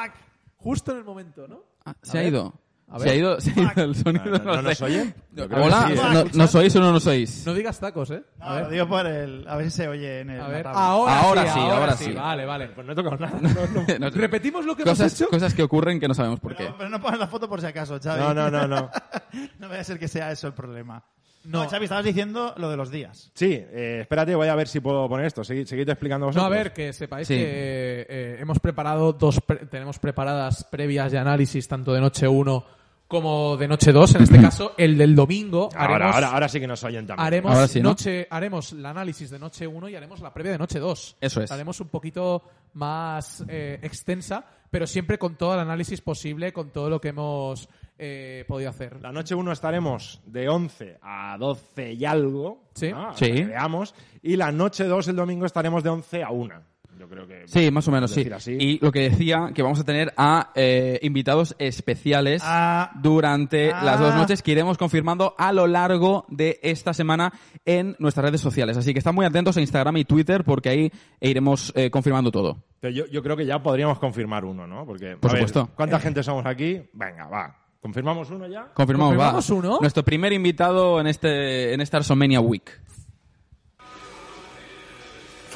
Justo en el momento, ¿no?
Ah,
A
se ha
ver.
ido.
A
Se
ver.
ha ido, se ha ido el sonido.
No, no, no nos
sé.
oyen?
Hola,
¿eh?
¿no- ¿nos oís o no nos oís?
No digas tacos, ¿eh?
No,
A ver,
lo digo por el. A ver si se oye en el.
a ver. Ahora,
Ahora
sí, ahora,
ahora
sí.
sí.
Vale, vale.
Pues no he tocado nada. No, no.
No.
Repetimos lo que hemos
cosas,
hecho.
cosas que ocurren que no sabemos por qué.
Pero, pero no pongas la foto por si acaso, Xavi.
No, no, no, no.
No vaya a ser que sea eso el problema. No,
No.
Xavi, estabas diciendo lo de los días.
Sí, eh, espérate, voy a ver si puedo poner esto. Seguid, seguid explicando
No,
vosotros.
a ver, que sepáis
Sí.
que eh, hemos preparado dos, pre- tenemos preparadas previas de análisis tanto de noche 1 como de noche 2. En este caso, el del domingo.
Ahora,
haremos,
ahora, ahora sí que nos oyen también.
haremos,
Ahora sí, ¿no?
noche, haremos el análisis de noche 1 y haremos la previa de noche 2.
Eso es.
Haremos un poquito más eh, extensa, pero siempre con todo el análisis posible, con todo lo que hemos eh, podido hacer.
La noche 1 estaremos de 11 a 12 y algo.
Sí.
¿no?
Sí.
Veamos. Y la noche 2 el domingo estaremos de 11 a 1. Yo creo que.
Sí, más o menos, sí.
así.
Y lo que decía, que vamos a tener a eh, invitados especiales
Ah.
durante
Ah.
las dos noches que iremos confirmando a lo largo de esta semana en nuestras redes sociales. Así que están muy atentos a Instagram y Twitter porque ahí iremos eh, confirmando todo.
Pero yo, yo creo que ya podríamos confirmar uno, ¿no? Porque.
Por
a ver,
supuesto.
¿Cuánta gente somos aquí? Venga, va. ¿Confirmamos uno ya?
Confirmamos, va.
¿Confirmamos uno?
Nuestro primer invitado en este en esta WrestleMania Week.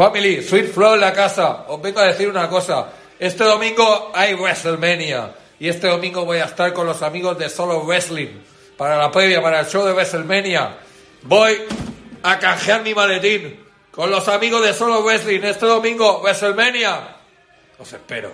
Family, Sweet Flow en la casa. Os vengo a decir una cosa. Este domingo hay WrestleMania. Y este domingo voy a estar con los amigos de Solo Wrestling. Para la previa, para el show de WrestleMania. Voy a canjear mi maletín. Con los amigos de Solo Wrestling. Este domingo, WrestleMania. Os espero.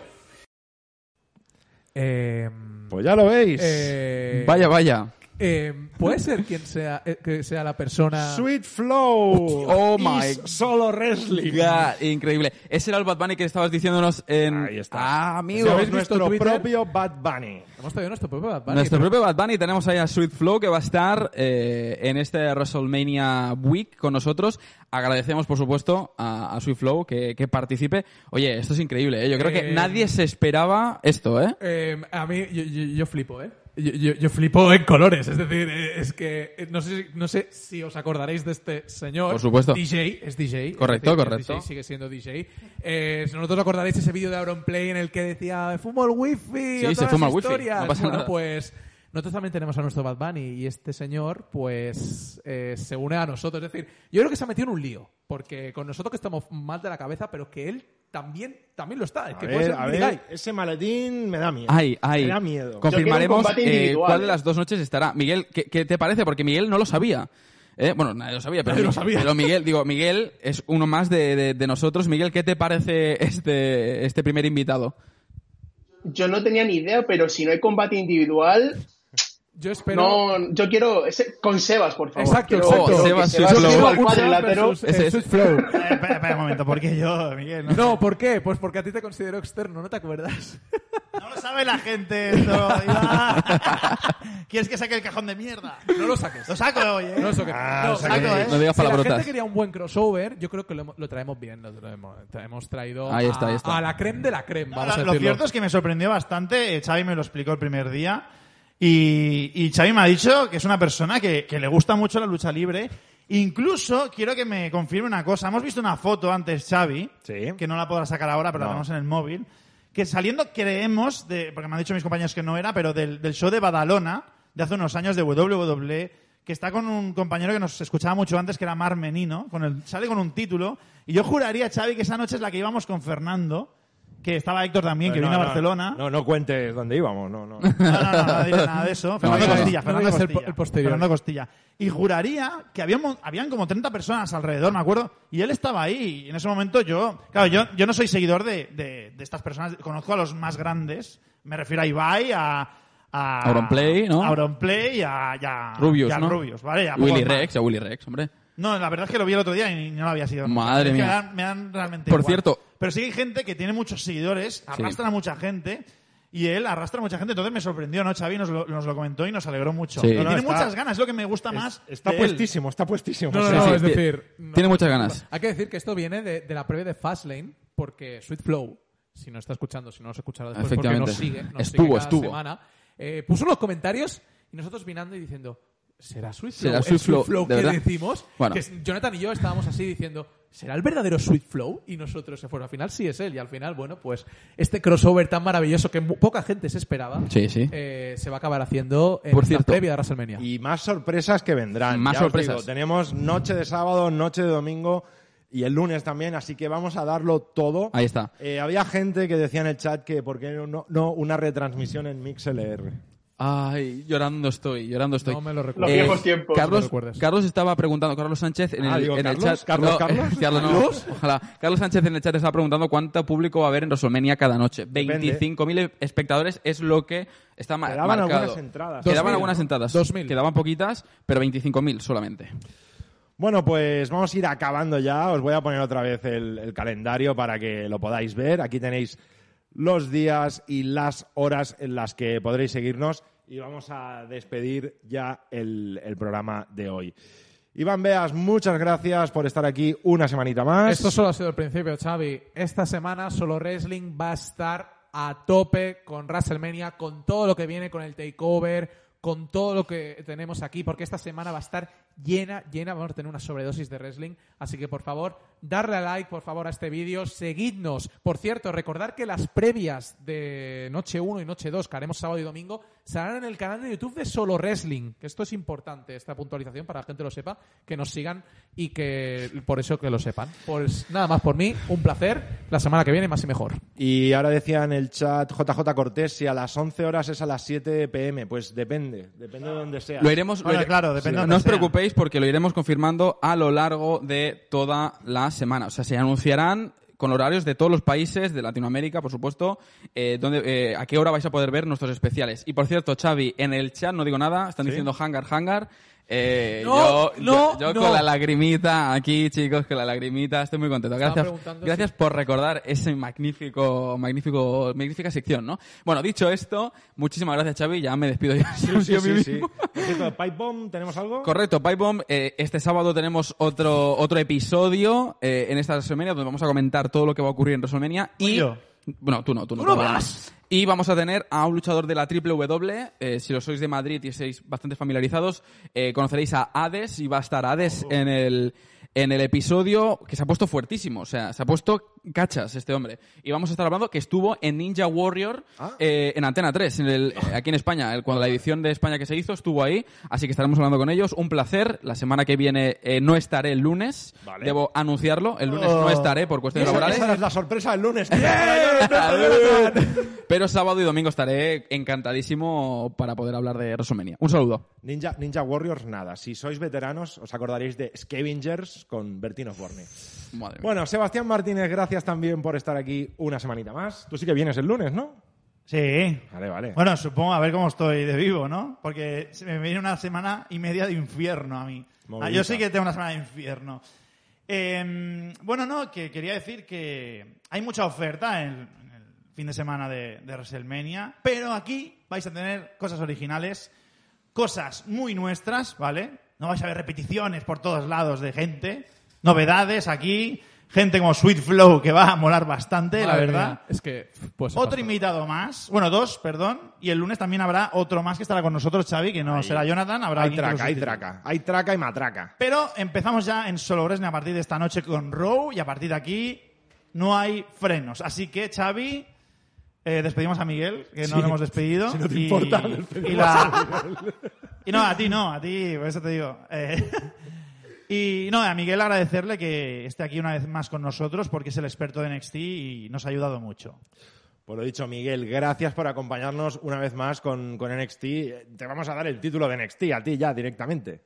Eh,
Pues ya lo veis.
eh,
Vaya, vaya.
Eh, ¿Puede ser quien sea, eh, que sea la persona...
Sweet Flow.
Oh
is
my
Solo Wrestling.
God, increíble. Ese era el Bad Bunny que estabas diciéndonos en...
Ahí está.
Ah, amigo.
¿Habéis visto
nuestro
Twitter?
propio Bad Bunny.
Hemos traído nuestro propio Bad Bunny,
Nuestro
pero-
propio Bad Bunny, tenemos ahí a Sweet Flow que va a estar eh, en este WrestleMania Week con nosotros. Agradecemos, por supuesto, a, a Sweet Flow que, que participe. Oye, esto es increíble, ¿eh? Yo creo que nadie se esperaba esto, ¿eh?
Eh, a mí, yo, yo- yo flipo, ¿eh? Yo, yo- yo flipo en colores, es decir, eh, es que eh, no sé, no sé si os acordaréis de este señor.
Por supuesto.
DJ, es DJ. es
Correcto,
decir, es
correcto.
DJ, sigue siendo DJ. Eh, si no os acordaréis ese vídeo de Auronplay en el que decía, fumo el wifi.
Sí, se fuma el wifi,
historias".
no pasa
Bueno,
nada.
pues nosotros también tenemos a nuestro Bad Bunny y este señor, pues, eh, se une a nosotros. Es decir, yo creo que se ha metido en un lío, porque con nosotros que estamos mal de la cabeza, pero que él también, también lo está. Es
A
que puede
ver,
ser
a ver, ese maletín me da miedo.
Ay, ay.
Me da miedo.
Confirmaremos eh, cuál de
¿eh?
las dos noches estará. Miguel, ¿qué, qué te parece? Porque Miguel no lo sabía. ¿Eh? Bueno, nadie lo sabía, pero,
Nadie lo sabía.
pero Miguel, digo, Miguel es uno más de, de- de nosotros. Miguel, ¿qué te parece este, este primer invitado?
Yo no tenía ni idea, pero si no hay combate individual,
Yo espero...
no, yo quiero ese, con Sebas, por favor.
Exacto,
Quiero-
exacto.
quiero
Sebas,
Sebas
Sweet
suba
Flow.
cuadrilátero.
versus,
Ese es.
Flow.
Espera, espera un momento, porque yo, Miguel, no,
No, ¿por qué? Pues porque a ti te considero externo, ¿no te acuerdas?
no lo sabe la gente esto. ¿Quieres que saque el cajón de mierda?
No lo saques.
Lo saco hoy, ¿eh?
No, eso que-
Ah,
no,
o sea
saco, ¿eh?
no digas
si la
palabrotas.
gente quería un buen crossover, yo creo que lo, lo traemos bien. Lo traemos, hemos traído
Ahí está,
a,
ahí está.
a la creme de la creme,
No,
vamos
lo,
a
lo
decirlo.
cierto es que me sorprendió bastante. eh, Xavi me lo explicó el primer día. Y, y Xavi me ha dicho que es una persona que, que le gusta mucho la lucha libre. Incluso quiero que me confirme una cosa. Hemos visto una foto antes, Xavi,
Sí.
que no la podrá sacar ahora, pero
No.
la tenemos en el móvil. Que saliendo, creemos, de, porque me han dicho mis compañeros que no era, pero del, del show de Badalona, de hace unos años de WWE, que está con un compañero que nos escuchaba mucho antes, que era Mar Menino, con el, sale con un título. Y yo juraría, Xavi, que esa noche es la que íbamos con Fernando, que estaba Héctor también, que
No,
vino a
no,
Barcelona.
No, no cuentes dónde íbamos, no, no.
No, no, no, no diré nada de eso. Fernando
no, no.
Costilla,
No
Fernando Costilla.
el posterior.
Fernando Costilla. Y juraría que había, habían como 30 personas alrededor, me acuerdo, y él estaba ahí. Y en ese momento yo, claro, yo, yo no soy seguidor de, de, de estas personas, conozco a los más grandes, me refiero a Ibai, a... a
Auronplay, ¿no?
A Auronplay y a, y a-
Rubius,
y a
¿no?
Rubius, ¿vale? Y a
Willy. Rex, a Willy Rex, hombre.
No, la verdad es que lo vi el otro día y no lo había sido.
Madre
Es
mía.
Me dan, me dan realmente
Por
igual.
cierto-
Pero sí hay gente que tiene muchos seguidores, arrastran a mucha gente. Y él arrastra a mucha gente, entonces me sorprendió, ¿no? Xavi nos lo, nos lo comentó y nos alegró mucho.
Sí.
Y
No,
no,
tiene
está-
muchas ganas, es lo que me gusta más.
Está
de él.
puestísimo, está puestísimo.
No, no,
Sí,
no,
sí.
es decir... no-
Tiene muchas ganas.
Hay que decir que esto viene de, de la previa de Fastlane, porque Sweet Flow, si no está escuchando, si no nos escuchará después, porque nos sigue, nos
Estuvo,
sigue cada
estuvo.
semana, eh, puso los comentarios y nosotros mirando y diciendo, ¿será Sweet Flow?
¿Será
el
Sweet Flow,
Flow
de
que
verdad?
decimos?
Bueno.
Que Jonathan y yo estábamos así diciendo, ¿será el verdadero Sweet Flow? Y nosotros se fueron. Al final sí es él. Y al final, bueno, pues este crossover tan maravilloso que poca gente se esperaba,
Sí, sí.
eh, se va a acabar haciendo en
Por
esta
cierto.
previa de WrestleMania.
Y más sorpresas que vendrán.
Más
Ya os
sorpresas.
digo, tenemos noche de sábado, noche de domingo y el lunes también, así que vamos a darlo todo.
Ahí está.
Eh, había gente que decía en el chat que por qué no, no una retransmisión en MixLR.
Ay, llorando estoy, llorando estoy.
No me lo
Los
recuerdo.
viejos tiempos.
No
Carlos. Carlos estaba preguntando, Carlos Sánchez en el,
Ah, digo,
en el
¿Carlos?
chat.
¿Carlos,
no,
Carlos?
Carlos, no,
¿Carlos?
ojalá. Carlos Sánchez en el chat estaba preguntando cuánto público va a haber en WrestleMania cada noche. 25.000 espectadores es lo que está
Quedaban
marcado.
algunas entradas.
Quedaban
2000,
algunas
¿no?
entradas.
2000.
Quedaban poquitas, pero 25.000 solamente.
Bueno, pues vamos a ir acabando ya. Os voy a poner otra vez el, el calendario para que lo podáis ver. Aquí tenéis los días y las horas en las que podréis seguirnos. y vamos a despedir ya el, programa de hoy. Iván Beas, muchas gracias por estar aquí una semanita más.
Esto solo ha sido el principio, Xavi. Esta semana Solo Wrestling va a estar a tope con WrestleMania, con todo lo que viene con el takeover, con todo lo que tenemos aquí, porque esta semana va a estar llena, llena, vamos a tener una sobredosis de wrestling. Así que, por favor, darle a like, por favor, a este vídeo, seguidnos. Por cierto, recordar que las previas de Noche 1 y Noche 2, que haremos sábado y domingo, serán en el canal de YouTube de Solo Wrestling. Que esto es importante, esta puntualización, para que la gente lo sepa, que nos sigan y que por eso que lo sepan. Pues nada más por mí, un placer. La semana que viene, más y mejor.
Y ahora decía en el chat JJ Cortés si a las 11 horas es a las 7 pm. Pues depende, depende de donde sea.
Lo iremos. lo ire-
claro, depende de
No os
sea.
Porque lo iremos confirmando a lo largo de toda la semana. O sea, se anunciarán con horarios de todos los países de Latinoamérica, por supuesto, eh, donde, eh, a qué hora vais a poder ver nuestros especiales. Y por cierto, Xavi, en el chat no digo nada, están diciendo hangar, hangar. Eh,
No,
yo
no,
yo, yo
no.
con la lagrimita aquí, chicos, con la lagrimita, estoy muy contento. Gracias, gracias por recordar ese magnífico, magnífico, magnífica sección, ¿no? Bueno, dicho esto, muchísimas gracias, Xavi. Ya me despido yo.
Sí, sí,
yo
sí,
mismo.
sí. Por cierto, Pipe Bomb, ¿tenemos algo?
Correcto, Pipe Bomb. eh, este sábado tenemos otro, otro episodio eh, en esta WrestleMania donde vamos a comentar todo lo que va a ocurrir en WrestleMania. Y,
yo.
Bueno, tú no, tú no.
¡Tú no vas!
Y vamos a tener a un luchador de la Triple W. eh, si lo sois de Madrid y estáis bastante familiarizados, eh, conoceréis a Hades y va a estar Hades
Oh.
en el en el episodio que se ha puesto fuertísimo, o sea, se ha puesto cachas este hombre. Y vamos a estar hablando que estuvo en Ninja Warrior
Ah.
eh, en Antena 3, en el, eh, aquí en España. El- Cuando la edición de España que se hizo estuvo ahí, así que estaremos hablando con ellos. Un placer. La semana que viene eh, no estaré el lunes,
Vale.
debo anunciarlo. El lunes
Oh.
no estaré por cuestiones
Esa,
laborales.
esa es la sorpresa del lunes.
Pero sábado y domingo estaré encantadísimo para poder hablar de WrestleMania. Un saludo.
Ninja, Ninja Warriors, nada. Si sois veteranos, os acordaréis de Scavengers con Bertino Osborne.
Madre.
Bueno, Sebastián Martínez, gracias también por estar aquí una semanita más. Tú sí que vienes el lunes, ¿no?
Sí.
Vale, vale.
Bueno, supongo a ver cómo estoy de vivo, ¿no? Porque se me viene una semana y media de infierno a mí. Ah, yo sí que tengo una semana de infierno. Eh, bueno, no, que quería decir que hay mucha oferta en, en el fin de semana de, de WrestleMania, pero aquí vais a tener cosas originales, cosas muy nuestras, ¿vale? No vais a ver repeticiones por todos lados de gente, novedades aquí, gente como Sweet Flow que va a molar bastante, la verdad.
mía, Es que, pues.
Otro invitado más, bueno, dos, perdón, y el lunes también habrá otro más que estará con nosotros, Xavi, que no será Jonathan, habrá
hay traca, hay traca. Hay traca y matraca.
Pero empezamos ya en Solo Wrestling a partir de esta noche con Raw y a partir de aquí no hay frenos. Así que, Xavi, eh, despedimos a Miguel, que
Sí,
no lo hemos despedido.
si no te
y,
importa,
y la- y no, a ti no, a ti, por eso te digo. Eh, y no, a Miguel agradecerle que esté aquí una vez más con nosotros porque es el experto de NXT y nos ha ayudado mucho.
Por lo dicho, Miguel, gracias por acompañarnos una vez más con, con NXT. Te vamos a dar el título de NXT a ti ya directamente.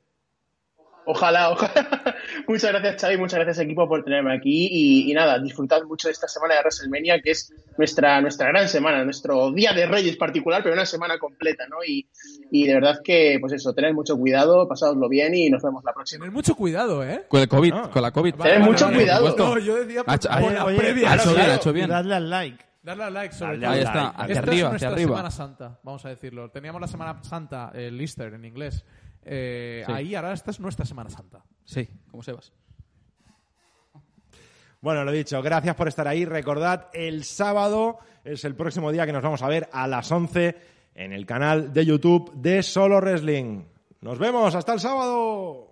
Ojalá, ojalá. Muchas gracias, Xavi, muchas gracias, equipo, por tenerme aquí. Y, y nada, disfrutad mucho de esta semana de WrestleMania, que es nuestra, nuestra gran semana, nuestro Día de Reyes particular, pero una semana completa, ¿no? Y, y de verdad que, pues eso, tened mucho cuidado, pasadoslo bien y nos vemos la próxima.
Tener mucho cuidado, ¿eh?
Con el COVID, con la COVID.
Vale,
Tened mucho
vale,
cuidado.
No, yo decía por,
ha-
por la
oye,
previa.
ha hecho bien, ha hecho bien.
Dadle al like.
Darle al like, sobre
Dale
todo.
al
Ahí está, hacia
Esta
arriba,
es
hacia
nuestra
arriba.
Semana Santa, vamos a decirlo. Teníamos la Semana Santa, el Easter en inglés. Eh,
Sí.
Ahí, ahora esta es nuestra Semana Santa.
Sí, como Sebas.
Bueno, lo dicho, gracias por estar ahí. Recordad, el sábado es el próximo día que nos vamos a ver a las 11 en el canal de YouTube de Solo Wrestling. Nos vemos, hasta el sábado.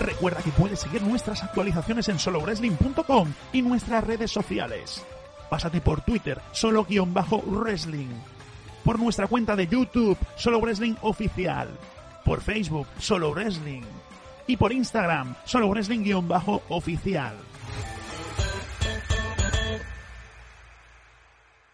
Recuerda que puedes seguir nuestras actualizaciones en solowrestling.com y nuestras redes sociales. Pásate por Twitter, solo-wrestling. Por nuestra cuenta de YouTube, Solo Wrestling Oficial. Por Facebook, Solo Wrestling. Y por Instagram, Solo Wrestling-oficial.